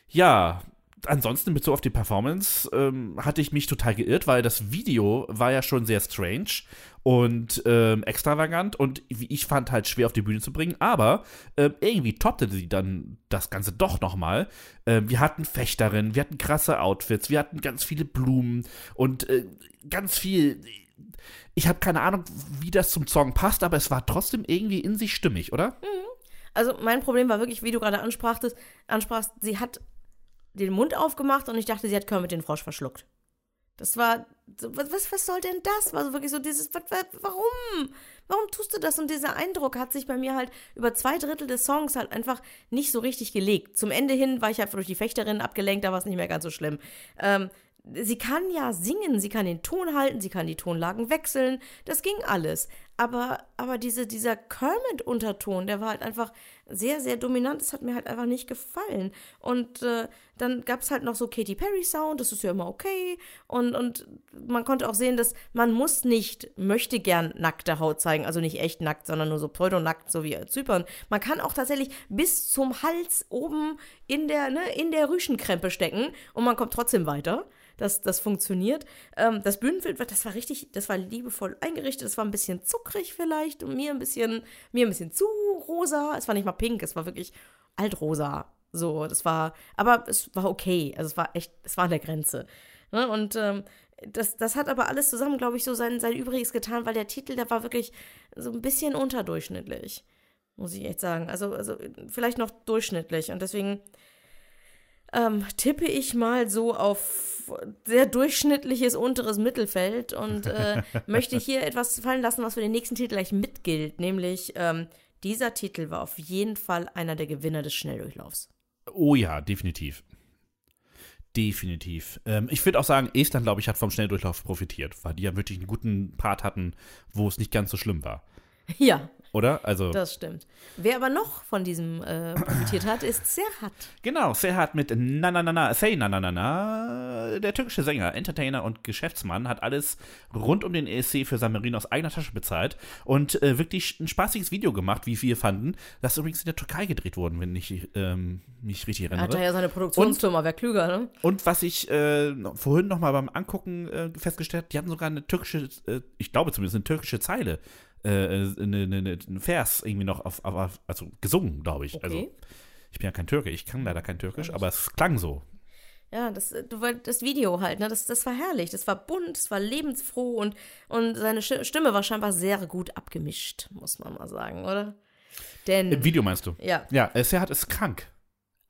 ja, ansonsten mit so auf die Performance ähm, hatte ich mich total geirrt, weil das Video war ja schon sehr strange und ähm, extravagant und wie ich fand halt schwer auf die Bühne zu bringen, aber ähm, irgendwie toppte sie dann das Ganze doch nochmal. Ähm, wir hatten Fechterinnen, wir hatten krasse Outfits, wir hatten ganz viele Blumen und äh, ganz viel. Ich habe keine Ahnung, wie das zum Song passt, aber es war trotzdem irgendwie in sich stimmig, oder? Also mein Problem war wirklich, wie du gerade ansprachtest, ansprachst, sie hat den Mund aufgemacht und ich dachte, sie hat Kermit den Frosch verschluckt. Das war, was, was, soll denn das? War so wirklich so dieses, warum? Warum tust du das? Und dieser Eindruck hat sich bei mir halt über zwei Drittel des Songs halt einfach nicht so richtig gelegt. Zum Ende hin war ich halt durch die Fechterin abgelenkt, da war es nicht mehr ganz so schlimm. Ähm, sie kann ja singen, sie kann den Ton halten, sie kann die Tonlagen wechseln, das ging alles. Aber, aber diese, dieser Kermit-Unterton, der war halt einfach sehr, sehr dominant, das hat mir halt einfach nicht gefallen. Und äh, dann gab es halt noch so Katy Perry-Sound, das ist ja immer okay. Und, und man konnte auch sehen, dass man muss nicht, möchte gern nackte Haut zeigen, also nicht echt nackt, sondern nur so pseudonackt, so wie Zypern. Man kann auch tatsächlich bis zum Hals oben in der, ne, in der Rüschenkrempe stecken und man kommt trotzdem weiter. Das, das funktioniert. Ähm, das Bühnenbild, das war richtig, das war liebevoll eingerichtet. Es war ein bisschen zuckrig vielleicht und mir ein bisschen, mir ein bisschen zu rosa. Es war nicht mal pink, es war wirklich altrosa. So, das war, aber es war okay. Also es war echt, es war an der Grenze. Ne? Und ähm, das, das hat aber alles zusammen, glaube ich, so sein, sein Übriges getan, weil der Titel, der war wirklich so ein bisschen unterdurchschnittlich. Muss ich echt sagen. Also, also vielleicht noch durchschnittlich. Und deswegen ähm, tippe ich mal so auf sehr durchschnittliches unteres Mittelfeld und äh, möchte hier etwas fallen lassen, was für den nächsten Titel gleich mitgilt, nämlich ähm, dieser Titel war auf jeden Fall einer der Gewinner des Schnelldurchlaufs. Oh ja, definitiv. Definitiv. Ähm, ich würde auch sagen, Estland, glaube ich, hat vom Schnelldurchlauf profitiert, weil die ja wirklich einen guten Part hatten, wo es nicht ganz so schlimm war. Ja, oder? Also das stimmt. Wer aber noch von diesem äh, profitiert hat, ist Serhat. genau, Serhat mit Na Na Na Na, Say Na Na Na Na, der türkische Sänger, Entertainer und Geschäftsmann hat alles rund um den ESC für San Marino aus eigener Tasche bezahlt und äh, wirklich ein spaßiges Video gemacht, wie wir fanden, das übrigens in der Türkei gedreht worden, wenn ich ähm, mich richtig Er hat erinnere. da ja seine Produktionsfirma, wer klüger, ne? Und was ich äh, vorhin noch mal beim Angucken äh, festgestellt habe, die hatten sogar eine türkische, äh, ich glaube zumindest eine türkische Zeile, äh, eine, eine, eine, einen Vers irgendwie noch auf, auf also gesungen, glaube ich. Okay. Also ich bin ja kein Türke, ich kann leider kein Türkisch, aber es klang so. Ja, das, äh, das Video halt, ne? Das, das war herrlich. Das war bunt, das war lebensfroh und, und seine Sti- Stimme war scheinbar sehr gut abgemischt, muss man mal sagen, oder? Denn. Im Video meinst du? ja. Ja, äh, Serhat ist krank.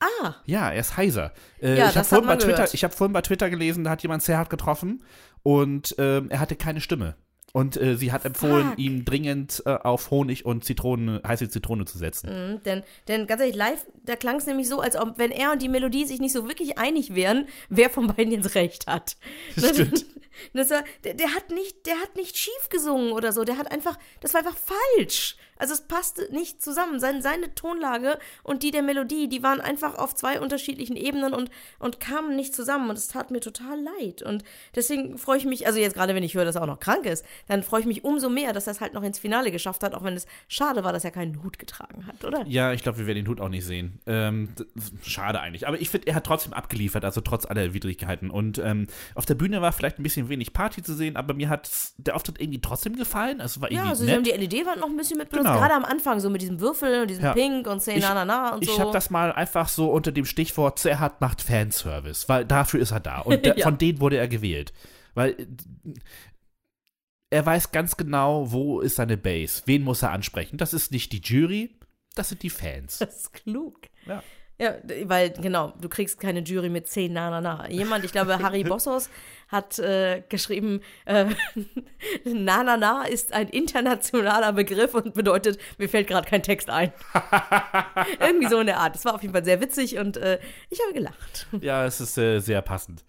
Ah, Ja, er ist heiser. Äh, Ja, ich habe vorhin, bei Twitter, ich hab vorhin bei Twitter gelesen, da hat jemand Serhat getroffen und ähm, er hatte keine Stimme. Und äh, sie hat empfohlen, Fuck. ihm dringend äh, auf Honig und Zitrone, heiße Zitrone zu setzen. Mhm, denn, denn ganz ehrlich, live, da klang es nämlich so, als ob, wenn er und die Melodie sich nicht so wirklich einig wären, wer von beiden jetzt recht hat. Das stimmt. Das war, der, der hat nicht, der hat nicht schief gesungen oder so. Der hat einfach, das war einfach falsch. Also es passte nicht zusammen. Seine, seine Tonlage und die der Melodie, die waren einfach auf zwei unterschiedlichen Ebenen und, und kamen nicht zusammen. Und es tat mir total leid. Und deswegen freue ich mich, also jetzt gerade wenn ich höre, dass er auch noch krank ist, dann freue ich mich umso mehr, dass er es halt noch ins Finale geschafft hat, auch wenn es schade war, dass er keinen Hut getragen hat, oder? Ja, ich glaube, wir werden den Hut auch nicht sehen. Ähm, schade eigentlich. Aber ich finde, er hat trotzdem abgeliefert, also trotz aller Widrigkeiten. Und ähm, auf der Bühne war vielleicht ein bisschen wenig Party zu sehen, aber mir hat der Auftritt irgendwie trotzdem gefallen. Also es war Ja, irgendwie also sie haben nett. die LED-Wand noch ein bisschen mit benutzt, Genau. gerade am Anfang, so mit diesem Würfel und diesem Ja. Pink und Ich- na na na und ich so. habe das mal einfach so unter dem Stichwort Zerhat macht Fanservice, weil dafür ist er da. Und Ja. von denen wurde er gewählt. Weil äh, er weiß ganz genau, wo ist seine Base, wen muss er ansprechen. Das ist nicht die Jury, das sind die Fans. Das ist klug. Ja. Ja, weil, genau, du kriegst keine Jury mit 10 Na, na, na. Jemand, ich glaube, Harry Bossos hat äh, geschrieben, äh, Na, na, na ist ein internationaler Begriff und bedeutet, mir fällt gerade kein Text ein. Irgendwie so in der Art. Das war auf jeden Fall sehr witzig und äh, ich habe gelacht. Ja, es ist äh, sehr passend.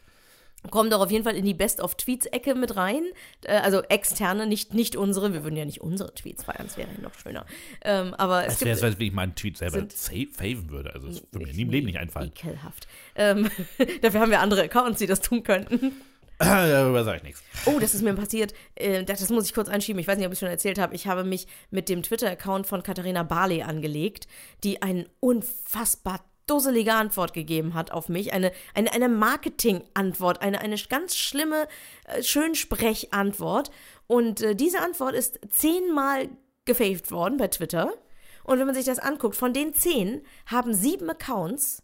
Kommen doch auf jeden Fall in die Best-of-Tweets-Ecke mit rein. Äh, also externe, nicht, nicht unsere. Wir würden ja nicht unsere Tweets feiern, das wäre ja noch schöner. Ähm, aber es Es wäre als wenn ich meinen Tweet selber faven würde. Also das würde mir nie im Leben nicht einfallen. Ekelhaft. Ähm, dafür haben wir andere Accounts, die das tun könnten. Darüber sage ich nichts. Oh, das ist mir passiert. Äh, das, muss ich kurz einschieben. Ich weiß nicht, ob ich es schon erzählt habe. Ich habe mich mit dem Twitter-Account von Katharina Barley angelegt, die eine unfassbar dusselige Antwort gegeben hat auf mich. Eine, eine, eine Marketing-Antwort, eine, eine ganz schlimme äh, Schönsprech-Antwort. Und äh, diese Antwort ist zehnmal gefaved worden bei Twitter. Und wenn man sich das anguckt, von den zehn haben sieben Accounts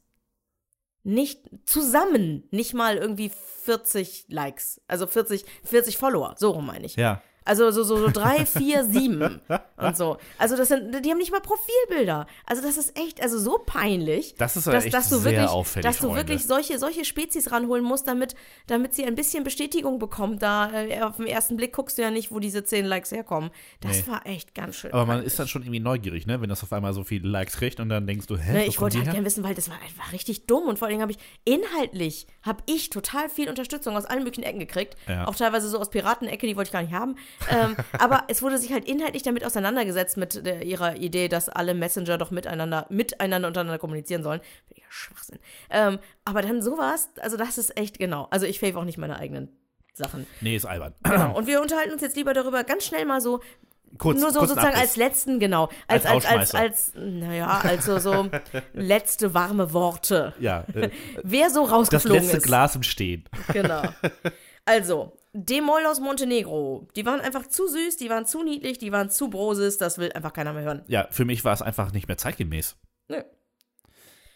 nicht zusammen nicht mal irgendwie 40 Likes, also 40, 40 Follower, so rum meine ich. Ja. Also so, so, so drei, vier, sieben und so. Also das sind, die haben nicht mal Profilbilder. Also das ist echt, also so peinlich. Das ist dass, echt dass du sehr wirklich, auffällig, Dass du Freunde. wirklich solche, solche Spezies ranholen musst, damit, damit sie ein bisschen Bestätigung bekommt. Da äh, auf den ersten Blick guckst du ja nicht, wo diese zehn Likes herkommen. Das Nee. war echt ganz schön. Aber man peinlich. ist dann schon irgendwie neugierig, ne? Wenn das auf einmal so viele Likes kriegt und dann denkst du, hä? Ne, ich wollte halt gerne wissen, weil das war, war richtig dumm und vor allen Dingen habe ich inhaltlich habe ich total viel Unterstützung aus allen möglichen Ecken gekriegt, Ja. auch teilweise so aus Piratenecke, die wollte ich gar nicht haben. Ähm, aber es wurde sich halt inhaltlich damit auseinandergesetzt mit der, ihrer Idee, dass alle Messenger doch miteinander miteinander untereinander kommunizieren sollen. Völliger Schwachsinn. Ähm, aber dann sowas, also das ist echt genau. Also ich fave auch nicht meine eigenen Sachen. Nee, ist albern. Genau. Und wir unterhalten uns jetzt lieber darüber ganz schnell mal so, Kurz, nur so sozusagen Abriss. als letzten, genau. Als, Als als, als, als, naja, also so letzte warme Worte. Ja, äh, Wer so das rausgeflogen letzte ist. Glas im Stehen. Genau. Also, Demol aus Montenegro. Die waren einfach zu süß, die waren zu niedlich, die waren zu brosis, das will einfach keiner mehr hören. Ja, für mich war es einfach nicht mehr zeitgemäß. Nö.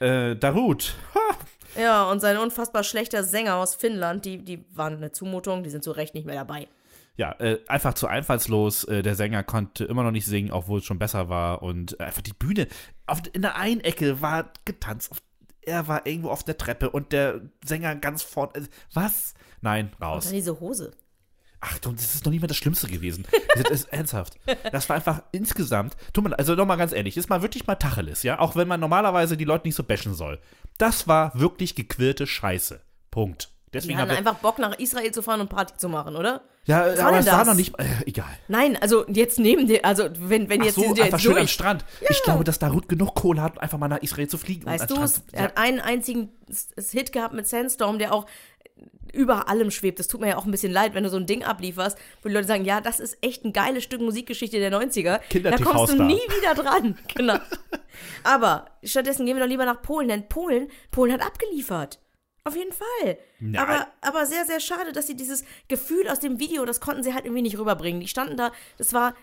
Äh, Darut. Ha. Ja, und sein unfassbar schlechter Sänger aus Finnland, die, die waren eine Zumutung, die sind zu Recht nicht mehr dabei. Ja, äh, einfach zu einfallslos. Äh, der Sänger konnte immer noch nicht singen, obwohl es schon besser war. Und äh, einfach die Bühne. Auf, in der einen Ecke war getanzt. Er war irgendwo auf der Treppe und der Sänger ganz vorne. Äh, was? Nein, Und raus. dann diese Hose. Achtung, das ist noch nicht mal das Schlimmste gewesen. Das ist ernsthaft. Das war einfach insgesamt, tut mir, also nochmal ganz ehrlich, ist mal wirklich mal Tacheles, ja? Auch wenn man normalerweise die Leute nicht so bashen soll. Das war wirklich gequirlte Scheiße. Punkt. Die Deswegen hatten haben wir, einfach Bock, nach Israel zu fahren und Party zu machen, oder? Ja, Was aber es war noch nicht. Äh, egal. Nein, also jetzt neben dir, also wenn, wenn Ach jetzt so, sind die einfach jetzt schön am durch. Strand. Ich glaube, dass Darut genug Kohle hat, um einfach mal nach Israel zu fliegen. und Weißt am du, er hat einen einzigen Hit gehabt mit Sandstorm, der auch über allem schwebt. Das tut mir ja auch ein bisschen leid, wenn du so ein Ding ablieferst, wo die Leute sagen, ja, das ist echt ein geiles Stück Musikgeschichte der 90er. Da kommst du nie wieder dran. Genau. Aber stattdessen gehen wir doch lieber nach Polen, denn Polen, Polen hat abgeliefert. Auf jeden Fall. Nein. Aber, aber sehr, sehr schade, dass sie dieses Gefühl aus dem Video, das konnten sie halt irgendwie nicht rüberbringen. Die standen da, das war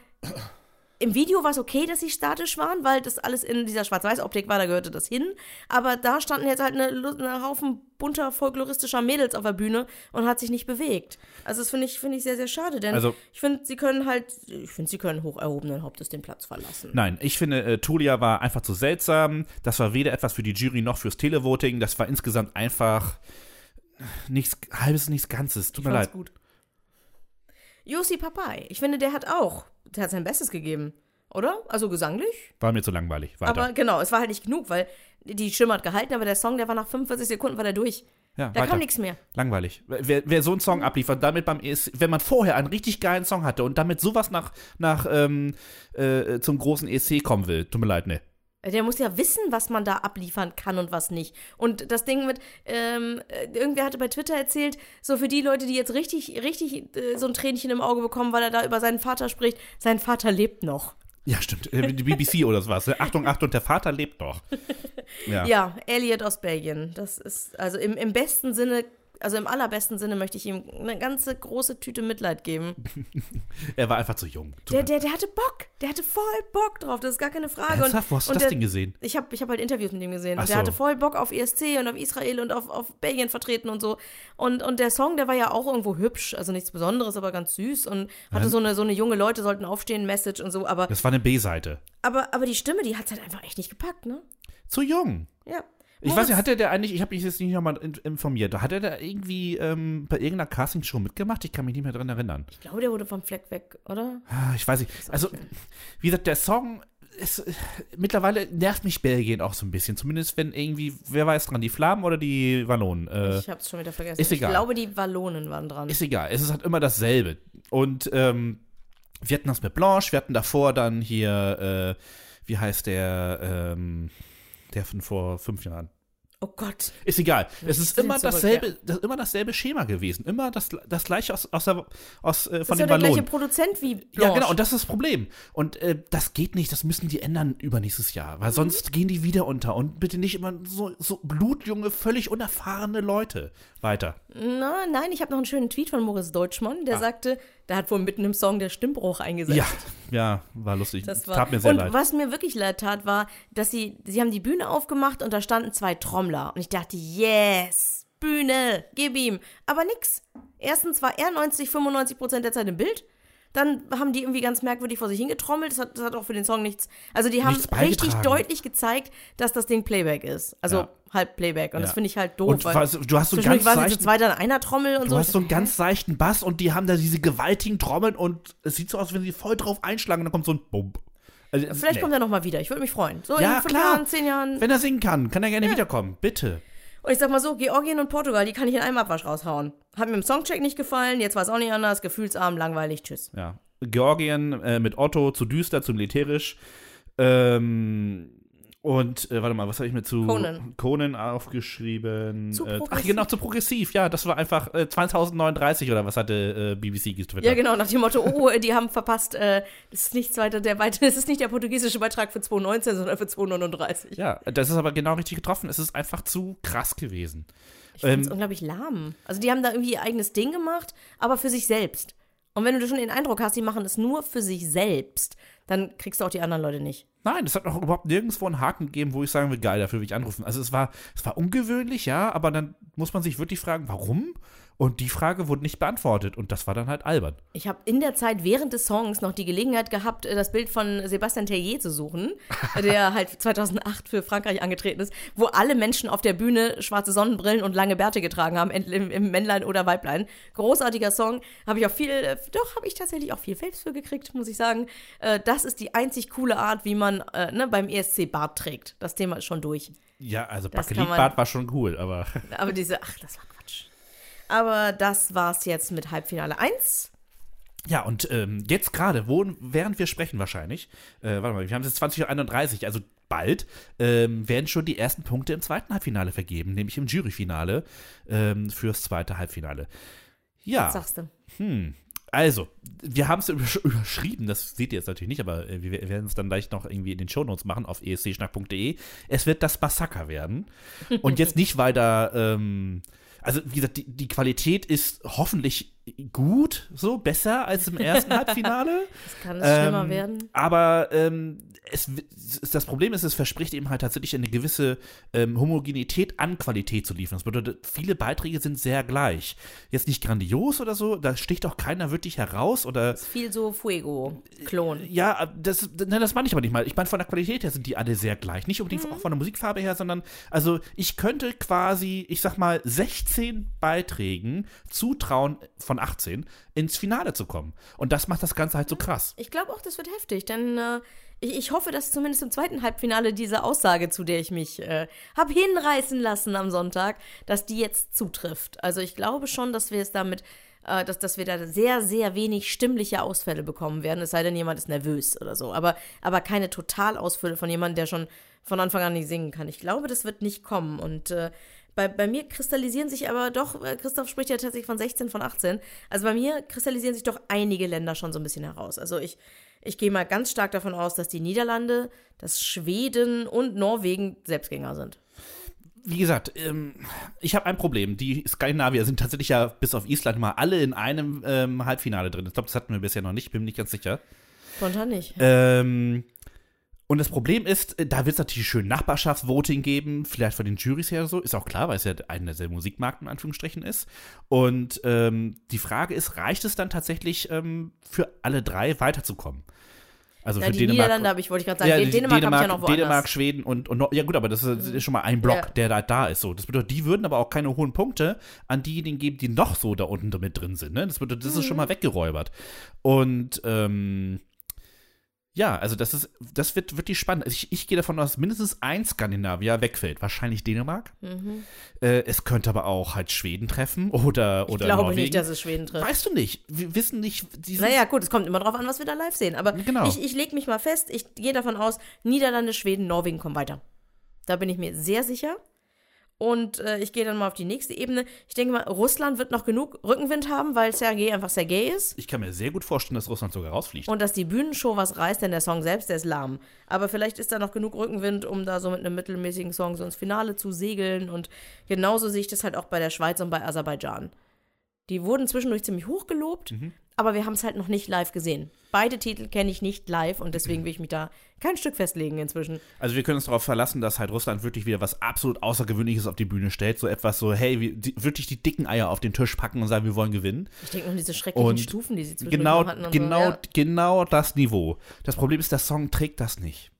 im Video war es okay, dass sie statisch waren, weil das alles in dieser Schwarz-Weiß-Optik war, da gehörte das hin. Aber da standen jetzt halt eine, eine Haufen bunter folkloristischer Mädels auf der Bühne und hat sich nicht bewegt. Also das finde ich, finde ich sehr, sehr schade, denn Also- ich finde, sie können halt, ich finde, sie können hoch erhobenen Hauptes den Platz verlassen. Nein, ich finde, äh, Tulia war einfach zu seltsam. Das war weder etwas für die Jury noch fürs Televoting. Das war insgesamt einfach nichts halbes, nichts Ganzes. Tut Ich mir leid. gut. Josi Papai, ich finde, der hat auch, der hat sein Bestes gegeben. Oder? Also gesanglich? War mir zu langweilig. Weiter. Aber genau, es war halt nicht genug, weil die Stimme hat gehalten, aber der Song, der war nach 45 Sekunden war der durch. ja, Da weiter. kam nichts mehr. Langweilig. Wer, wer so einen Song abliefert, damit beim ESC, wenn man vorher einen richtig geilen Song hatte und damit sowas nach, nach ähm, äh, zum großen ESC kommen will, tut mir leid, ne. Der muss ja wissen, was man da abliefern kann und was nicht. Und das Ding mit, ähm, äh, irgendwer hatte bei Twitter erzählt, so für die Leute, die jetzt richtig, richtig äh, so ein Tränchen im Auge bekommen, weil er da über seinen Vater spricht, sein Vater lebt noch. Ja, stimmt. Äh, Die BBC oder sowas. ne? Achtung, Achtung, der Vater lebt noch. Ja. Ja, Elliot aus Belgien. Das ist, also im, im besten Sinne, also im allerbesten Sinne möchte ich ihm eine ganze große Tüte Mitleid geben. Er war einfach zu jung. Der, der, der hatte Bock. Der hatte voll Bock drauf. Das ist gar keine Frage. Ernsthaft? Wo hast du das der, Ding gesehen? Ich habe ich hab halt Interviews mit ihm gesehen. Ach Und der so. hatte voll Bock auf ESC und auf Israel und auf, auf Belgien vertreten und so. Und, und der Song, der war ja auch irgendwo hübsch. Also nichts Besonderes, aber ganz süß. Und hatte so eine, so eine junge Leute sollten aufstehen, Message und so. Aber, Das war eine B-Seite. aber, aber die Stimme, die hat halt einfach echt nicht gepackt, ne? Zu jung. Ja. Ich weiß nicht, hat er der eigentlich, ich habe mich jetzt nicht nochmal in- informiert, hat er da irgendwie ähm, bei irgendeiner Castingshow mitgemacht? Ich kann mich nicht mehr dran erinnern. Ich glaube, der wurde vom Fleck weg, oder? Ah, Ich weiß nicht. Also, wie gesagt, der Song ist, äh, mittlerweile nervt mich Belgien auch so ein bisschen. Zumindest wenn irgendwie, wer weiß dran, die Flammen oder die Wallonen. Äh, Ich hab's schon wieder vergessen. ist egal. Ich glaube, die Wallonen waren dran. ist egal. Es ist halt immer dasselbe. Und ähm, wir hatten das mit Blanche, wir hatten davor dann hier, äh, wie heißt der, ähm, der von vor fünf Jahren. oh Gott. Ist egal. Es ist immer zurück, dasselbe, das, immer dasselbe Schema gewesen. Immer das, das gleiche aus, aus, der, aus äh, von ist ja den der gleiche. Produzent wie Blanche. Ja, genau, und das ist das Problem. Und äh, das geht nicht, das müssen die ändern übernächstes Jahr, Mhm. weil sonst gehen die wieder unter. Und bitte nicht immer so, so blutjunge, völlig unerfahrene Leute weiter. Na, nein, ich habe noch einen schönen Tweet von Moritz Deutschmann, der Ah. sagte, der hat wohl mitten im Song der Stimmbruch eingesetzt. Ja, ja, war lustig. Das war, Tat mir sehr und leid. was mir wirklich leid tat, war, dass sie, sie haben die Bühne aufgemacht und da standen zwei Trommler. Und ich dachte, yes, Bühne, gib ihm. Aber nix. Erstens war er 90, 95 Prozent der Zeit im Bild. Dann haben die irgendwie ganz merkwürdig vor sich hingetrommelt. Das hat, das hat auch für den Song nichts. Also die haben richtig deutlich gezeigt, dass das Ding Playback ist. Also Ja. halb Playback. Und Ja. das finde ich halt doof. Und weil du hast so ganz sie zu seichten- zweit an einer Trommel und Du so. hast so einen ganz seichten Bass und die haben da diese gewaltigen Trommeln und es sieht so aus, wenn sie voll drauf einschlagen und dann kommt so ein Bump. Also, Vielleicht nee. kommt er nochmal wieder. Ich würde mich freuen. So Ja, in fünf klar. Jahren, zehn Jahren. Wenn er singen kann, kann er gerne wiederkommen. Bitte. Und ich sag mal so, Georgien und Portugal, die kann ich in einem Abwasch raushauen. Hat mir im Songcheck nicht gefallen, jetzt war es auch nicht anders, gefühlsarm, langweilig, tschüss. Ja. Georgien äh, mit Otto, zu düster, zu militärisch. Ähm, und, äh, warte mal, was habe ich mir zu Conan. Conan aufgeschrieben? Zu äh, ach, genau, zu progressiv, ja, das war einfach äh, 2039 oder was hatte äh, BBC getwittert. Ja, genau, nach dem Motto, oh, die haben verpasst, äh, das ist nichts weiter, der weiter, das ist nicht der portugiesische Beitrag für 2019, sondern für 2039. Ja, das ist aber genau richtig getroffen. Es ist einfach zu krass gewesen. Ich find's Ähm, unglaublich lahm. Also die haben da irgendwie ihr eigenes Ding gemacht, aber für sich selbst. Und wenn du schon den Eindruck hast, die machen es nur für sich selbst, dann kriegst du auch die anderen Leute nicht. Nein, es hat noch überhaupt nirgendwo einen Haken gegeben, wo ich sagen will, geil, dafür will ich anrufen. Also es war, es war ungewöhnlich, ja, aber dann muss man sich wirklich fragen, warum? Und die Frage wurde nicht beantwortet und das war dann halt albern. Ich habe in der Zeit während des Songs noch die Gelegenheit gehabt, äh, das Bild von Sebastian Tellier zu suchen, der halt 2008 für Frankreich angetreten ist, wo alle Menschen auf der Bühne schwarze Sonnenbrillen und lange Bärte getragen haben, im, im Männlein oder Weiblein. Großartiger Song, habe ich auch viel, äh, doch habe ich tatsächlich auch viel Faves für gekriegt, muss ich sagen. Äh, Das ist die einzig coole Art, wie man äh, ne, beim ESC Bart trägt. Das Thema ist schon durch. Ja, also man- war schon cool, aber Aber diese, ach, das war Quatsch. Aber das war's jetzt mit Halbfinale 1. Ja, und ähm, jetzt gerade, während wir sprechen wahrscheinlich, äh, warte mal, wir haben es jetzt 20.31 also bald, ähm, werden schon die ersten Punkte im zweiten Halbfinale vergeben, nämlich im Juryfinale ähm, fürs zweite Halbfinale. Ja. Was sagst du? Hm. Also, wir haben es übersch überschrieben, das seht ihr jetzt natürlich nicht, aber äh, wir werden es dann gleich noch irgendwie in den Shownotes machen auf escschnack.de. Es wird das Massaker werden. Und jetzt nicht, weil da, ähm, also wie gesagt, die, die Qualität ist hoffentlich gut, so besser als im ersten Halbfinale. Das kann es schlimmer Ähm, werden. Aber ähm, es, es, das Problem ist, es verspricht eben halt tatsächlich eine gewisse ähm, Homogenität an Qualität zu liefern. Das bedeutet, viele Beiträge sind sehr gleich. Jetzt nicht grandios oder so, da sticht auch keiner wirklich heraus oder Ist viel so Fuego-Klon. ja, das, ne, das meine ich aber nicht mal. Ich meine, von der Qualität her sind die alle sehr gleich. Nicht unbedingt auch von der Musikfarbe her, sondern, also ich könnte quasi, ich sag mal, 16 Beiträgen zutrauen, von 18, ins Finale zu kommen. Und das macht das Ganze halt so krass. Ich glaube auch, das wird heftig, denn äh, ich, ich hoffe, dass zumindest im zweiten Halbfinale diese Aussage, zu der ich mich äh, hab hinreißen lassen am Sonntag, dass die jetzt zutrifft. Also ich glaube schon, dass wir es damit, äh, dass, dass wir da sehr, sehr wenig stimmliche Ausfälle bekommen werden, es sei denn, jemand ist nervös oder so. Aber, aber keine Totalausfälle von jemandem, der schon von Anfang an nicht singen kann. Ich glaube, das wird nicht kommen. Und äh, bei, bei mir kristallisieren sich aber doch, äh, Christoph spricht ja tatsächlich von 16 von 18. Also bei mir kristallisieren sich doch einige Länder schon so ein bisschen heraus. Also ich, ich gehe mal ganz stark davon aus, dass die Niederlande, dass Schweden und Norwegen Selbstgänger sind. Wie gesagt, ähm, ich habe ein Problem. Die Skandinavier sind tatsächlich ja bis auf Island mal alle in einem ähm, Halbfinale drin. Ich glaube, das hatten wir bisher noch nicht, bin mir nicht ganz sicher. Spontan nicht. Ähm, und das Problem ist, äh, da wird es natürlich schön Nachbarschaftsvoting geben, vielleicht von den Juries her oder so, ist auch klar, weil es ja einer der Musikmarken in Anführungsstrichen ist. Und ähm, die Frage ist, reicht es dann tatsächlich ähm, für alle drei weiterzukommen? Also Ja, für die Dänemark. Niederlande habe ich, wollte ich gerade sagen. Ja, Dänemark, ich ja noch woanders. Mhm. Dänemark, Schweden und, und ja gut, aber das ist, ist schon mal ein Block, Ja. der da, da ist. So, das bedeutet, die würden aber auch keine hohen Punkte an diejenigen geben, die noch so da unten mit drin sind. Ne? Das bedeutet, das ist schon Mhm. mal weggeräubert. Und ähm, ja, also das ist, das wird wirklich spannend. Also ich, ich gehe davon aus, dass mindestens ein Skandinavier wegfällt. Wahrscheinlich Dänemark. Äh, es könnte aber auch halt Schweden treffen oder, Mhm. Ich oder glaube Norwegen. nicht, dass es Schweden trifft. Weißt du nicht? Wir wissen nicht. Naja, gut, es kommt immer drauf an, was wir da live sehen. Aber Genau. ich, ich lege mich mal fest, ich gehe davon aus, Niederlande, Schweden, Norwegen kommen weiter. Da bin ich mir sehr sicher. Und äh, ich gehe dann mal auf die nächste Ebene. Ich denke mal, Russland wird noch genug Rückenwind haben, weil Sergei einfach Sergei ist. Ich kann mir sehr gut vorstellen, dass Russland sogar rausfliegt. Und dass die Bühnenshow was reißt, denn der Song selbst, der ist lahm. Aber vielleicht ist da noch genug Rückenwind, um da so mit einem mittelmäßigen Song so ins Finale zu segeln. Und genauso sehe ich das halt auch bei der Schweiz und bei Aserbaidschan. Die wurden zwischendurch ziemlich hoch gelobt, aber wir haben es halt noch nicht live gesehen. Beide Titel kenne ich nicht live und deswegen will ich mich da kein Stück festlegen inzwischen. Also wir können uns darauf verlassen, dass halt Russland wirklich wieder was absolut Außergewöhnliches auf die Bühne stellt. So etwas so, hey, wir, die, wirklich die dicken Eier auf den Tisch packen und sagen, wir wollen gewinnen. Ich denke an diese schrecklichen Und Stufen, die sie zwischendurch Genau, hatten. Und genau, so. ja. genau das Niveau. Das Problem ist, der Song trägt das nicht.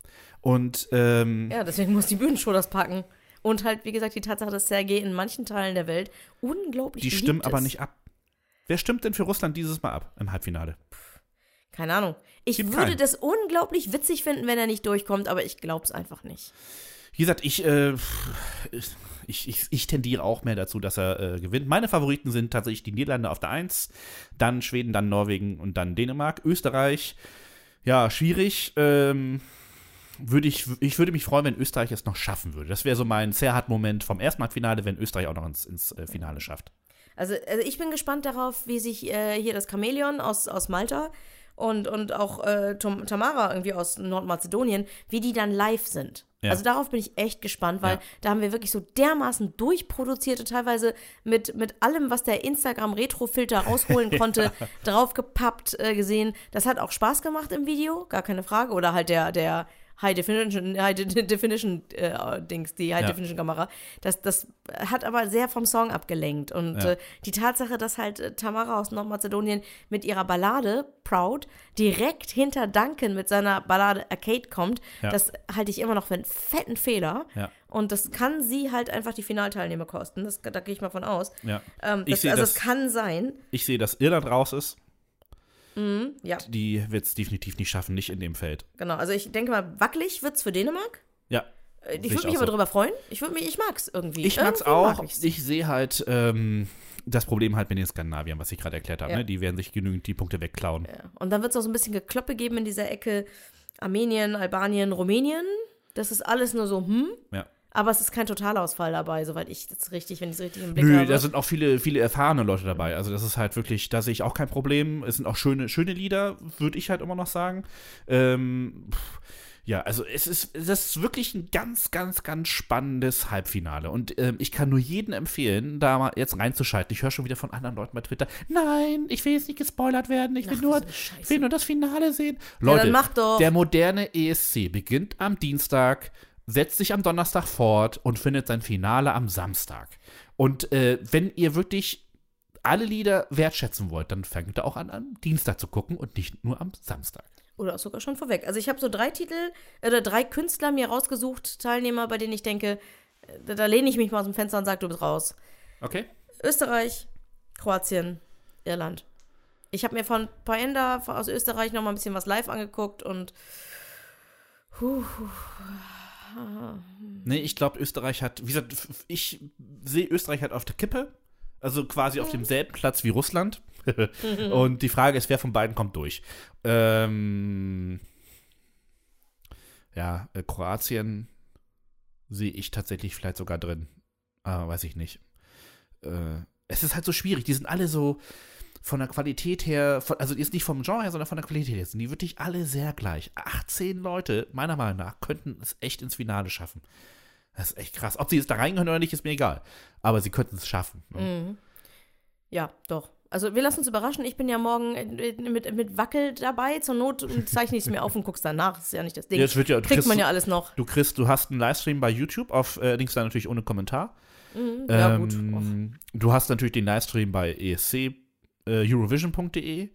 Und ähm, ja, deswegen muss die Bühnenshow das packen. Und halt, wie gesagt, die Tatsache, dass Sergei in manchen Teilen der Welt unglaublich die stimmen aber nicht ab. Wer stimmt denn für Russland dieses Mal ab im Halbfinale? Keine Ahnung. Ich Gibt würde keinen. das unglaublich witzig finden, wenn er nicht durchkommt, aber ich glaube es einfach nicht. Wie gesagt, ich, äh, ich, ich, ich tendiere auch mehr dazu, dass er äh, gewinnt. Meine Favoriten sind tatsächlich die Niederlande auf der 1, dann Schweden, dann Norwegen und dann Dänemark. Österreich, ja, schwierig. Ähm, würde ich, ich würde mich freuen, wenn Österreich es noch schaffen würde. Das wäre so mein Zerhat-Moment vom ersten Halbfinale, wenn Österreich auch noch ins, ins äh, Finale schafft. Also, also ich bin gespannt darauf, wie sich äh, hier das Chamäleon aus, aus Malta und, und auch äh, Tom, Tamara irgendwie aus Nordmazedonien, wie die dann live sind. Ja. Also darauf bin ich echt gespannt, weil Ja. da haben wir wirklich so dermaßen durchproduzierte, teilweise mit, mit allem, was der Instagram-Retro-Filter rausholen konnte, draufgepappt äh, gesehen. Das hat auch Spaß gemacht im Video, gar keine Frage. Oder halt der, der High Definition, High De- Definition äh, Dings, die High Ja. Definition Kamera. Das, das hat aber sehr vom Song abgelenkt. Und Ja. äh, die Tatsache, dass halt äh, Tamara aus Nordmazedonien mit ihrer Ballade Proud direkt hinter Duncan mit seiner Ballade Arcade kommt, Ja. das halte ich immer noch für einen fetten Fehler. Ja. Und das kann sie halt einfach die Finalteilnehmer kosten. Das, da gehe ich mal von aus. Ja. Ähm, Ich das, sehe also das- es kann sein. Ich sehe, dass Irland raus ist. Ja, Die wird es definitiv nicht schaffen, nicht in dem Feld. genau. Also ich denke mal, wackelig wird's für Dänemark. Ja. Äh, Ich würde ich mich aber so. drüber freuen. Ich würde mich, ich mag's irgendwie. Ich mag's Irgendwie auch. Mag ich sehe halt, ähm, das Problem halt mit den Skandinaviern, was ich gerade erklärt habe. Ja. Ne? Die werden sich genügend die Punkte wegklauen. Ja. Und dann wird es auch so ein bisschen Gekloppe geben in dieser Ecke Armenien, Albanien, Rumänien. Das ist alles nur so, hm? Ja. Aber es ist kein Totalausfall dabei, soweit ich das richtig, wenn ich es richtig im Blick Nö, habe. da sind auch viele, viele erfahrene Leute dabei. Also das ist halt wirklich, da sehe ich auch kein Problem. Es sind auch schöne, schöne Lieder, würde ich halt immer noch sagen. Ähm, ja, also es ist, das ist wirklich ein ganz, ganz, ganz spannendes Halbfinale. Und ähm, ich kann nur jedem empfehlen, da mal jetzt reinzuschalten. Ich höre schon wieder von anderen Leuten bei Twitter, nein, ich will jetzt nicht gespoilert werden, ich will, Ach, nur, Scheiße. ich will nur das Finale sehen. Ja, Leute, dann mach doch. der moderne ESC beginnt am Dienstag, setzt sich am Donnerstag fort und findet sein Finale am Samstag. Und äh, wenn ihr wirklich alle Lieder wertschätzen wollt, dann fängt ihr auch an, am Dienstag zu gucken und nicht nur am Samstag. Oder auch sogar schon vorweg. Also ich habe so drei Titel oder drei Künstler mir rausgesucht, Teilnehmer, bei denen ich denke, äh, da, lehne ich mich mal aus dem Fenster und sage, du bist raus. Okay? Österreich, Kroatien, Irland. Ich habe mir von Paenda aus Österreich noch mal ein bisschen was live angeguckt und huh, Nee, ich glaube, Österreich hat, wie gesagt, ich sehe Österreich halt auf der Kippe. Also quasi auf demselben Platz wie Russland. und die Frage ist, wer von beiden kommt durch. Ähm, ja, äh, Kroatien sehe ich tatsächlich vielleicht sogar drin. Aber weiß ich nicht. Äh, es ist halt so schwierig. Die sind alle so von der Qualität her, von, also jetzt nicht vom Genre her, sondern von der Qualität her, sind die wirklich alle sehr gleich. 18 Leute, meiner Meinung nach, könnten es echt ins Finale schaffen. Das ist echt krass. Ob sie jetzt da reingehören oder nicht, ist mir egal. Aber sie könnten es schaffen. ne? Mhm. Ja, doch. Also wir lassen uns überraschen. Ich bin ja morgen äh, mit, mit Wackel dabei. Zur Not zeichne ich es mir auf und guck's danach. Das ist ja nicht das Ding. Es wird ja- Kriegt kriegst- man ja alles noch. Du kriegst, du hast einen Livestream bei YouTube, auf äh, links dann natürlich ohne Kommentar. Mhm, ja, gut. Och. Ähm, du hast natürlich den Livestream bei ESC, äh, Eurovision.de.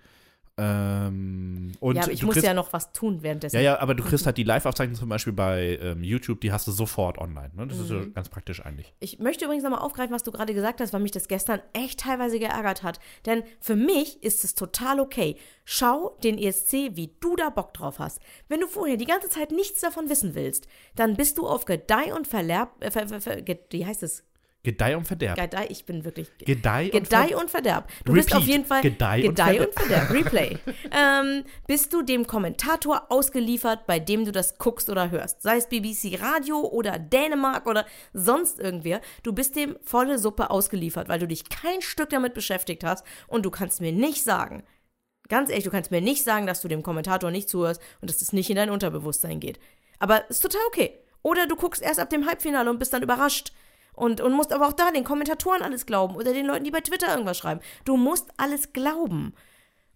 Ähm, und ja, aber ich muss kriegst, ja noch was tun währenddessen. Ja, ja, aber du kriegst halt die Live-Aufzeichnung zum Beispiel bei ähm, YouTube, die hast du sofort online. Ne? Das ist ja Mhm. ganz praktisch eigentlich. Ich möchte übrigens nochmal aufgreifen, was du gerade gesagt hast, weil mich das gestern echt teilweise geärgert hat. Denn für mich ist es total okay. Schau den ESC, wie du da Bock drauf hast. Wenn du vorher die ganze Zeit nichts davon wissen willst, dann bist du auf Gedeih und Verderb, äh, ver, ver, ver, wie heißt es? Gedeih und Verderb. Gedeih, ich bin wirklich. Gedeih und Gedeih Ver- und Verderb. Du bist auf Repeat. jeden Fall Gedeih und und Verderb. Replay. ähm, bist du dem Kommentator ausgeliefert, bei dem du das guckst oder hörst. Sei es BBC Radio oder Dänemark oder sonst irgendwer. Du bist dem volle Suppe ausgeliefert, weil du dich kein Stück damit beschäftigt hast und du kannst mir nicht sagen, ganz ehrlich, du kannst mir nicht sagen, dass du dem Kommentator nicht zuhörst und dass es nicht in dein Unterbewusstsein geht. Aber ist total okay. Oder du guckst erst ab dem Halbfinale und bist dann überrascht. Und, und musst aber auch da den Kommentatoren alles glauben oder den Leuten, die bei Twitter irgendwas schreiben. Du musst alles glauben.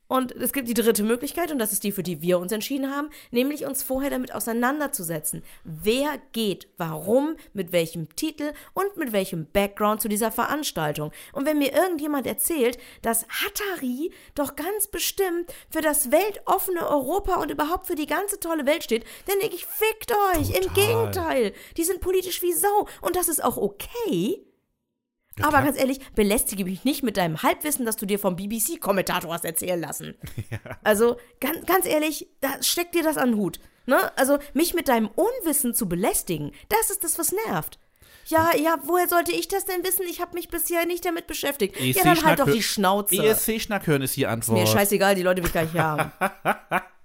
Und es gibt die dritte Möglichkeit, und das ist die, für die wir uns entschieden haben, nämlich uns vorher damit auseinanderzusetzen. Wer geht, warum, mit welchem Titel und mit welchem Background zu dieser Veranstaltung. Und wenn mir irgendjemand erzählt, dass Hatari doch ganz bestimmt für das weltoffene Europa und überhaupt für die ganze tolle Welt steht, dann denke ich, fickt euch. Im Total. Gegenteil. Die sind politisch wie Sau. Und das ist auch okay. Ja, Aber klar. ganz ehrlich, belästige mich nicht mit deinem Halbwissen, das du dir vom BBC-Kommentator hast erzählen lassen. Also, ganz, ganz ehrlich, da steckt dir das an den Hut. Ne? Also, mich mit deinem Unwissen zu belästigen, das ist das, was nervt. Ja, ja, woher sollte ich das denn wissen? Ich habe mich bisher nicht damit beschäftigt. ja, dann halt doch die Schnauze. ESC-Schnack hören ist die Antwort. Mir scheißegal, die Leute will ich gar nicht haben.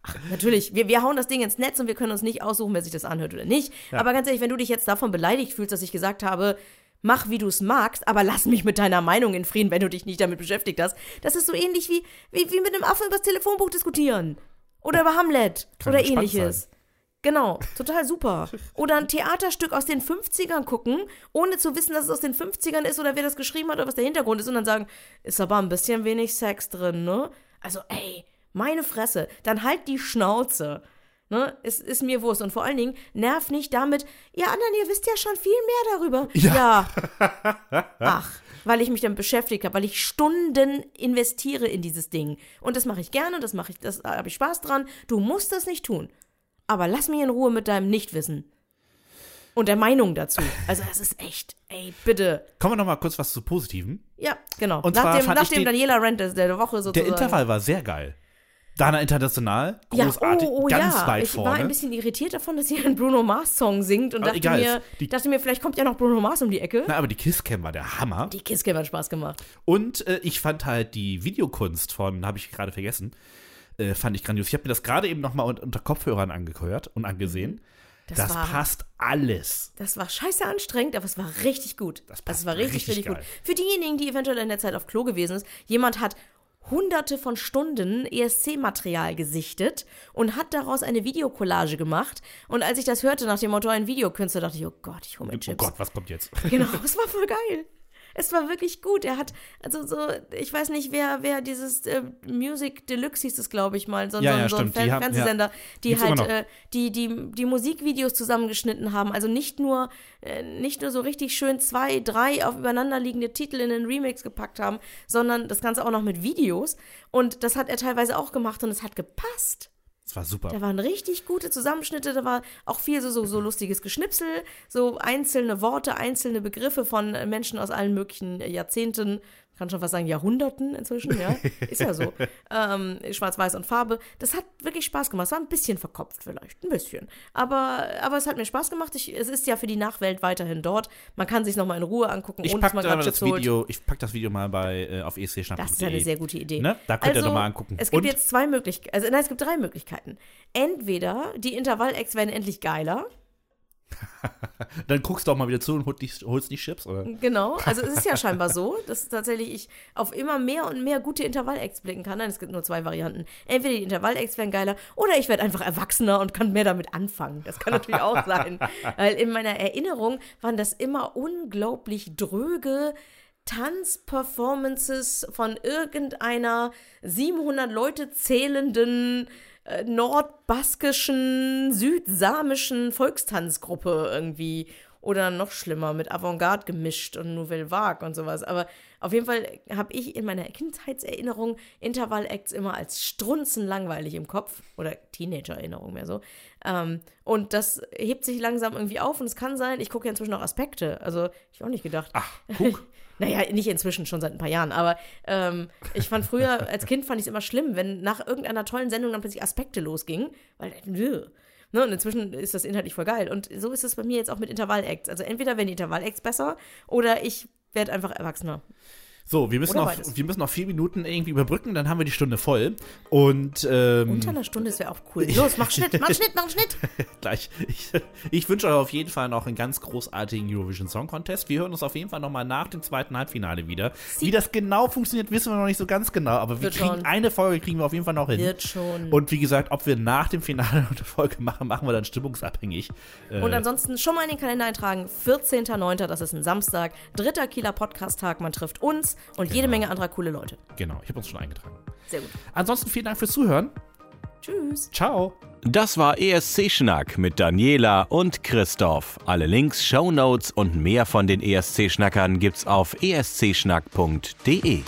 Ach, natürlich, wir, wir hauen das Ding ins Netz und wir können uns nicht aussuchen, wer sich das anhört oder nicht. Aber ganz ehrlich, wenn du dich jetzt davon beleidigt fühlst, dass ich gesagt habe, mach wie du es magst, aber lass mich mit deiner Meinung in Frieden, wenn du dich nicht damit beschäftigt hast. Das ist so ähnlich wie, wie, wie mit einem Affen übers Telefonbuch diskutieren. Oder über Hamlet. Kann oder ähnliches. sein. Genau, total super. Oder ein Theaterstück aus den 50ern gucken, ohne zu wissen, dass es aus den 50ern ist oder wer das geschrieben hat oder was der Hintergrund ist und dann sagen, ist aber ein bisschen wenig Sex drin, ne? Also, ey, meine Fresse, dann halt die Schnauze. Ne? Es ist mir Wurst. Und vor allen Dingen, nerv nicht damit, ihr anderen, ihr wisst ja schon viel mehr darüber. Ja. ja. Ach, weil ich mich damit beschäftigt habe, weil ich Stunden investiere in dieses Ding. Und das mache ich gerne, das mache ich, das habe ich Spaß dran. Du musst das nicht tun. Aber lass mich in Ruhe mit deinem Nichtwissen. Und der Meinung dazu. Also, es ist echt, ey, bitte. Kommen wir noch mal kurz was zu Positiven. Ja, genau. Und nach zwar dem, nach dem Daniela Rent der Woche Der sozusagen. Intervall war sehr geil. Dana International, großartig, ja, oh, oh, ganz ja. weit ich vorne. war ein bisschen irritiert davon, dass sie einen Bruno Mars Song singt und Aber dachte mir, die- dachte mir, vielleicht kommt ja noch Bruno Mars um die Ecke. Na, aber die Kisscam war der Hammer. Die Kisscam hat Spaß gemacht. Und äh, ich fand halt die Videokunst von, habe ich gerade vergessen, äh, fand ich grandios. Ich habe mir das gerade eben nochmal unter Kopfhörern angehört und angesehen. Das, Das, war, passt alles. das war scheiße anstrengend, aber es war richtig gut. Das also passt es war richtig, richtig richtig, gut. Für diejenigen, die eventuell in der Zeit auf Klo gewesen ist, jemand hat hunderte von Stunden ESC-Material gesichtet und hat daraus eine Videokollage gemacht. Und als ich das hörte nach dem Motto ein Videokünstler, dachte ich, oh Gott, ich hole mir Oh Chips. Gott, was kommt jetzt? Genau, es war voll geil. Es war wirklich gut. Er hat, also so, ich weiß nicht, wer, wer dieses äh, Music Deluxe hieß es, glaube ich mal, so, Ja, so, ja, so ein. Die Fer haben- Fernsehsender, die Gibt's halt äh, die, die, die Musikvideos zusammengeschnitten haben. Also nicht nur, äh, nicht nur so richtig schön zwei, drei auf übereinanderliegende Titel in den Remix gepackt haben, sondern das Ganze auch noch mit Videos. Und das hat er teilweise auch gemacht und es hat gepasst. Das war super. Da waren richtig gute Zusammenschnitte, da war auch viel so, so, so lustiges Geschnipsel, so einzelne Worte, einzelne Begriffe von Menschen aus allen möglichen Jahrzehnten, kann schon fast sagen Jahrhunderten inzwischen, ja, ist ja so, ähm, schwarz-weiß und Farbe. Das hat wirklich Spaß gemacht, es war ein bisschen verkopft vielleicht, ein bisschen, aber, aber es hat mir Spaß gemacht, ich, es ist ja für die Nachwelt weiterhin dort, man kann sich nochmal in Ruhe angucken, Ich ohne dass man da das holt. Video, ich pack das Video mal bei, äh, auf escschnapp.de. Das ist eine sehr gute Idee. Ne? Da könnt ihr also, doch mal angucken. Es gibt Und- jetzt zwei Möglichkeiten. Also nein, es gibt drei Möglichkeiten. Entweder die Intervall-Acts werden endlich geiler. Dann guckst du auch mal wieder zu und holst die, Chips, oder? Genau. Also es ist ja scheinbar so, dass tatsächlich ich auf immer mehr und mehr gute Intervall-Acts blicken kann. Nein, es gibt nur zwei Varianten. Entweder die Intervall-Acts werden geiler oder ich werde einfach erwachsener und kann mehr damit anfangen. Das kann natürlich auch sein. Weil in meiner Erinnerung waren das immer unglaublich dröge Tanzperformances von irgendeiner 700 Leute zählenden äh, nordbaskischen, südsamischen Volkstanzgruppe irgendwie. Oder noch schlimmer, mit Avantgarde gemischt und Nouvelle Vague und sowas. Aber auf jeden Fall habe ich in meiner Kindheitserinnerung Intervall-Acts immer als strunzenlangweilig im Kopf. Oder Teenager-Erinnerung mehr so. Ähm, und das hebt sich langsam irgendwie auf und es kann sein, ich gucke ja inzwischen auch Aspekte. Also, ich auch nicht gedacht. Ach, guck. Naja, nicht inzwischen, schon seit ein paar Jahren, aber ähm, ich fand früher, als Kind fand ich es immer schlimm, wenn nach irgendeiner tollen Sendung dann plötzlich Aspekte losgingen, weil, äh, ne, und inzwischen ist das inhaltlich voll geil. Und so ist es bei mir jetzt auch mit Intervall-Acts. Also entweder werden die Intervall-Acts besser oder ich werde einfach erwachsener. So, wir müssen, Oder noch, beides. wir müssen noch vier Minuten irgendwie überbrücken, dann haben wir die Stunde voll. Und ähm, Unter einer Stunde, das wäre auch cool. Los, mach Schnitt, mach Schnitt, mach Schnitt. gleich. Ich, ich wünsche euch auf jeden Fall noch einen ganz großartigen Eurovision Song Contest. Wir hören uns auf jeden Fall nochmal nach dem zweiten Halbfinale wieder. Wie das genau funktioniert, wissen wir noch nicht so ganz genau, aber wir kriegen schon. eine Folge kriegen wir auf jeden Fall noch hin. Wird schon. Und wie gesagt, ob wir nach dem Finale eine Folge machen, machen wir dann stimmungsabhängig. Äh, Und ansonsten schon mal in den Kalender eintragen. 14.09., das ist ein Samstag. Dritter Kieler Podcast-Tag. Man trifft uns und jede Menge anderer coole Leute. genau, ich habe uns schon eingetragen. Sehr gut. Ansonsten vielen Dank fürs Zuhören. Tschüss. Ciao. Das war ESC Schnack mit Daniela und Christoph. Alle Links, Shownotes und mehr von den ESC Schnackern gibt's auf escschnack.de.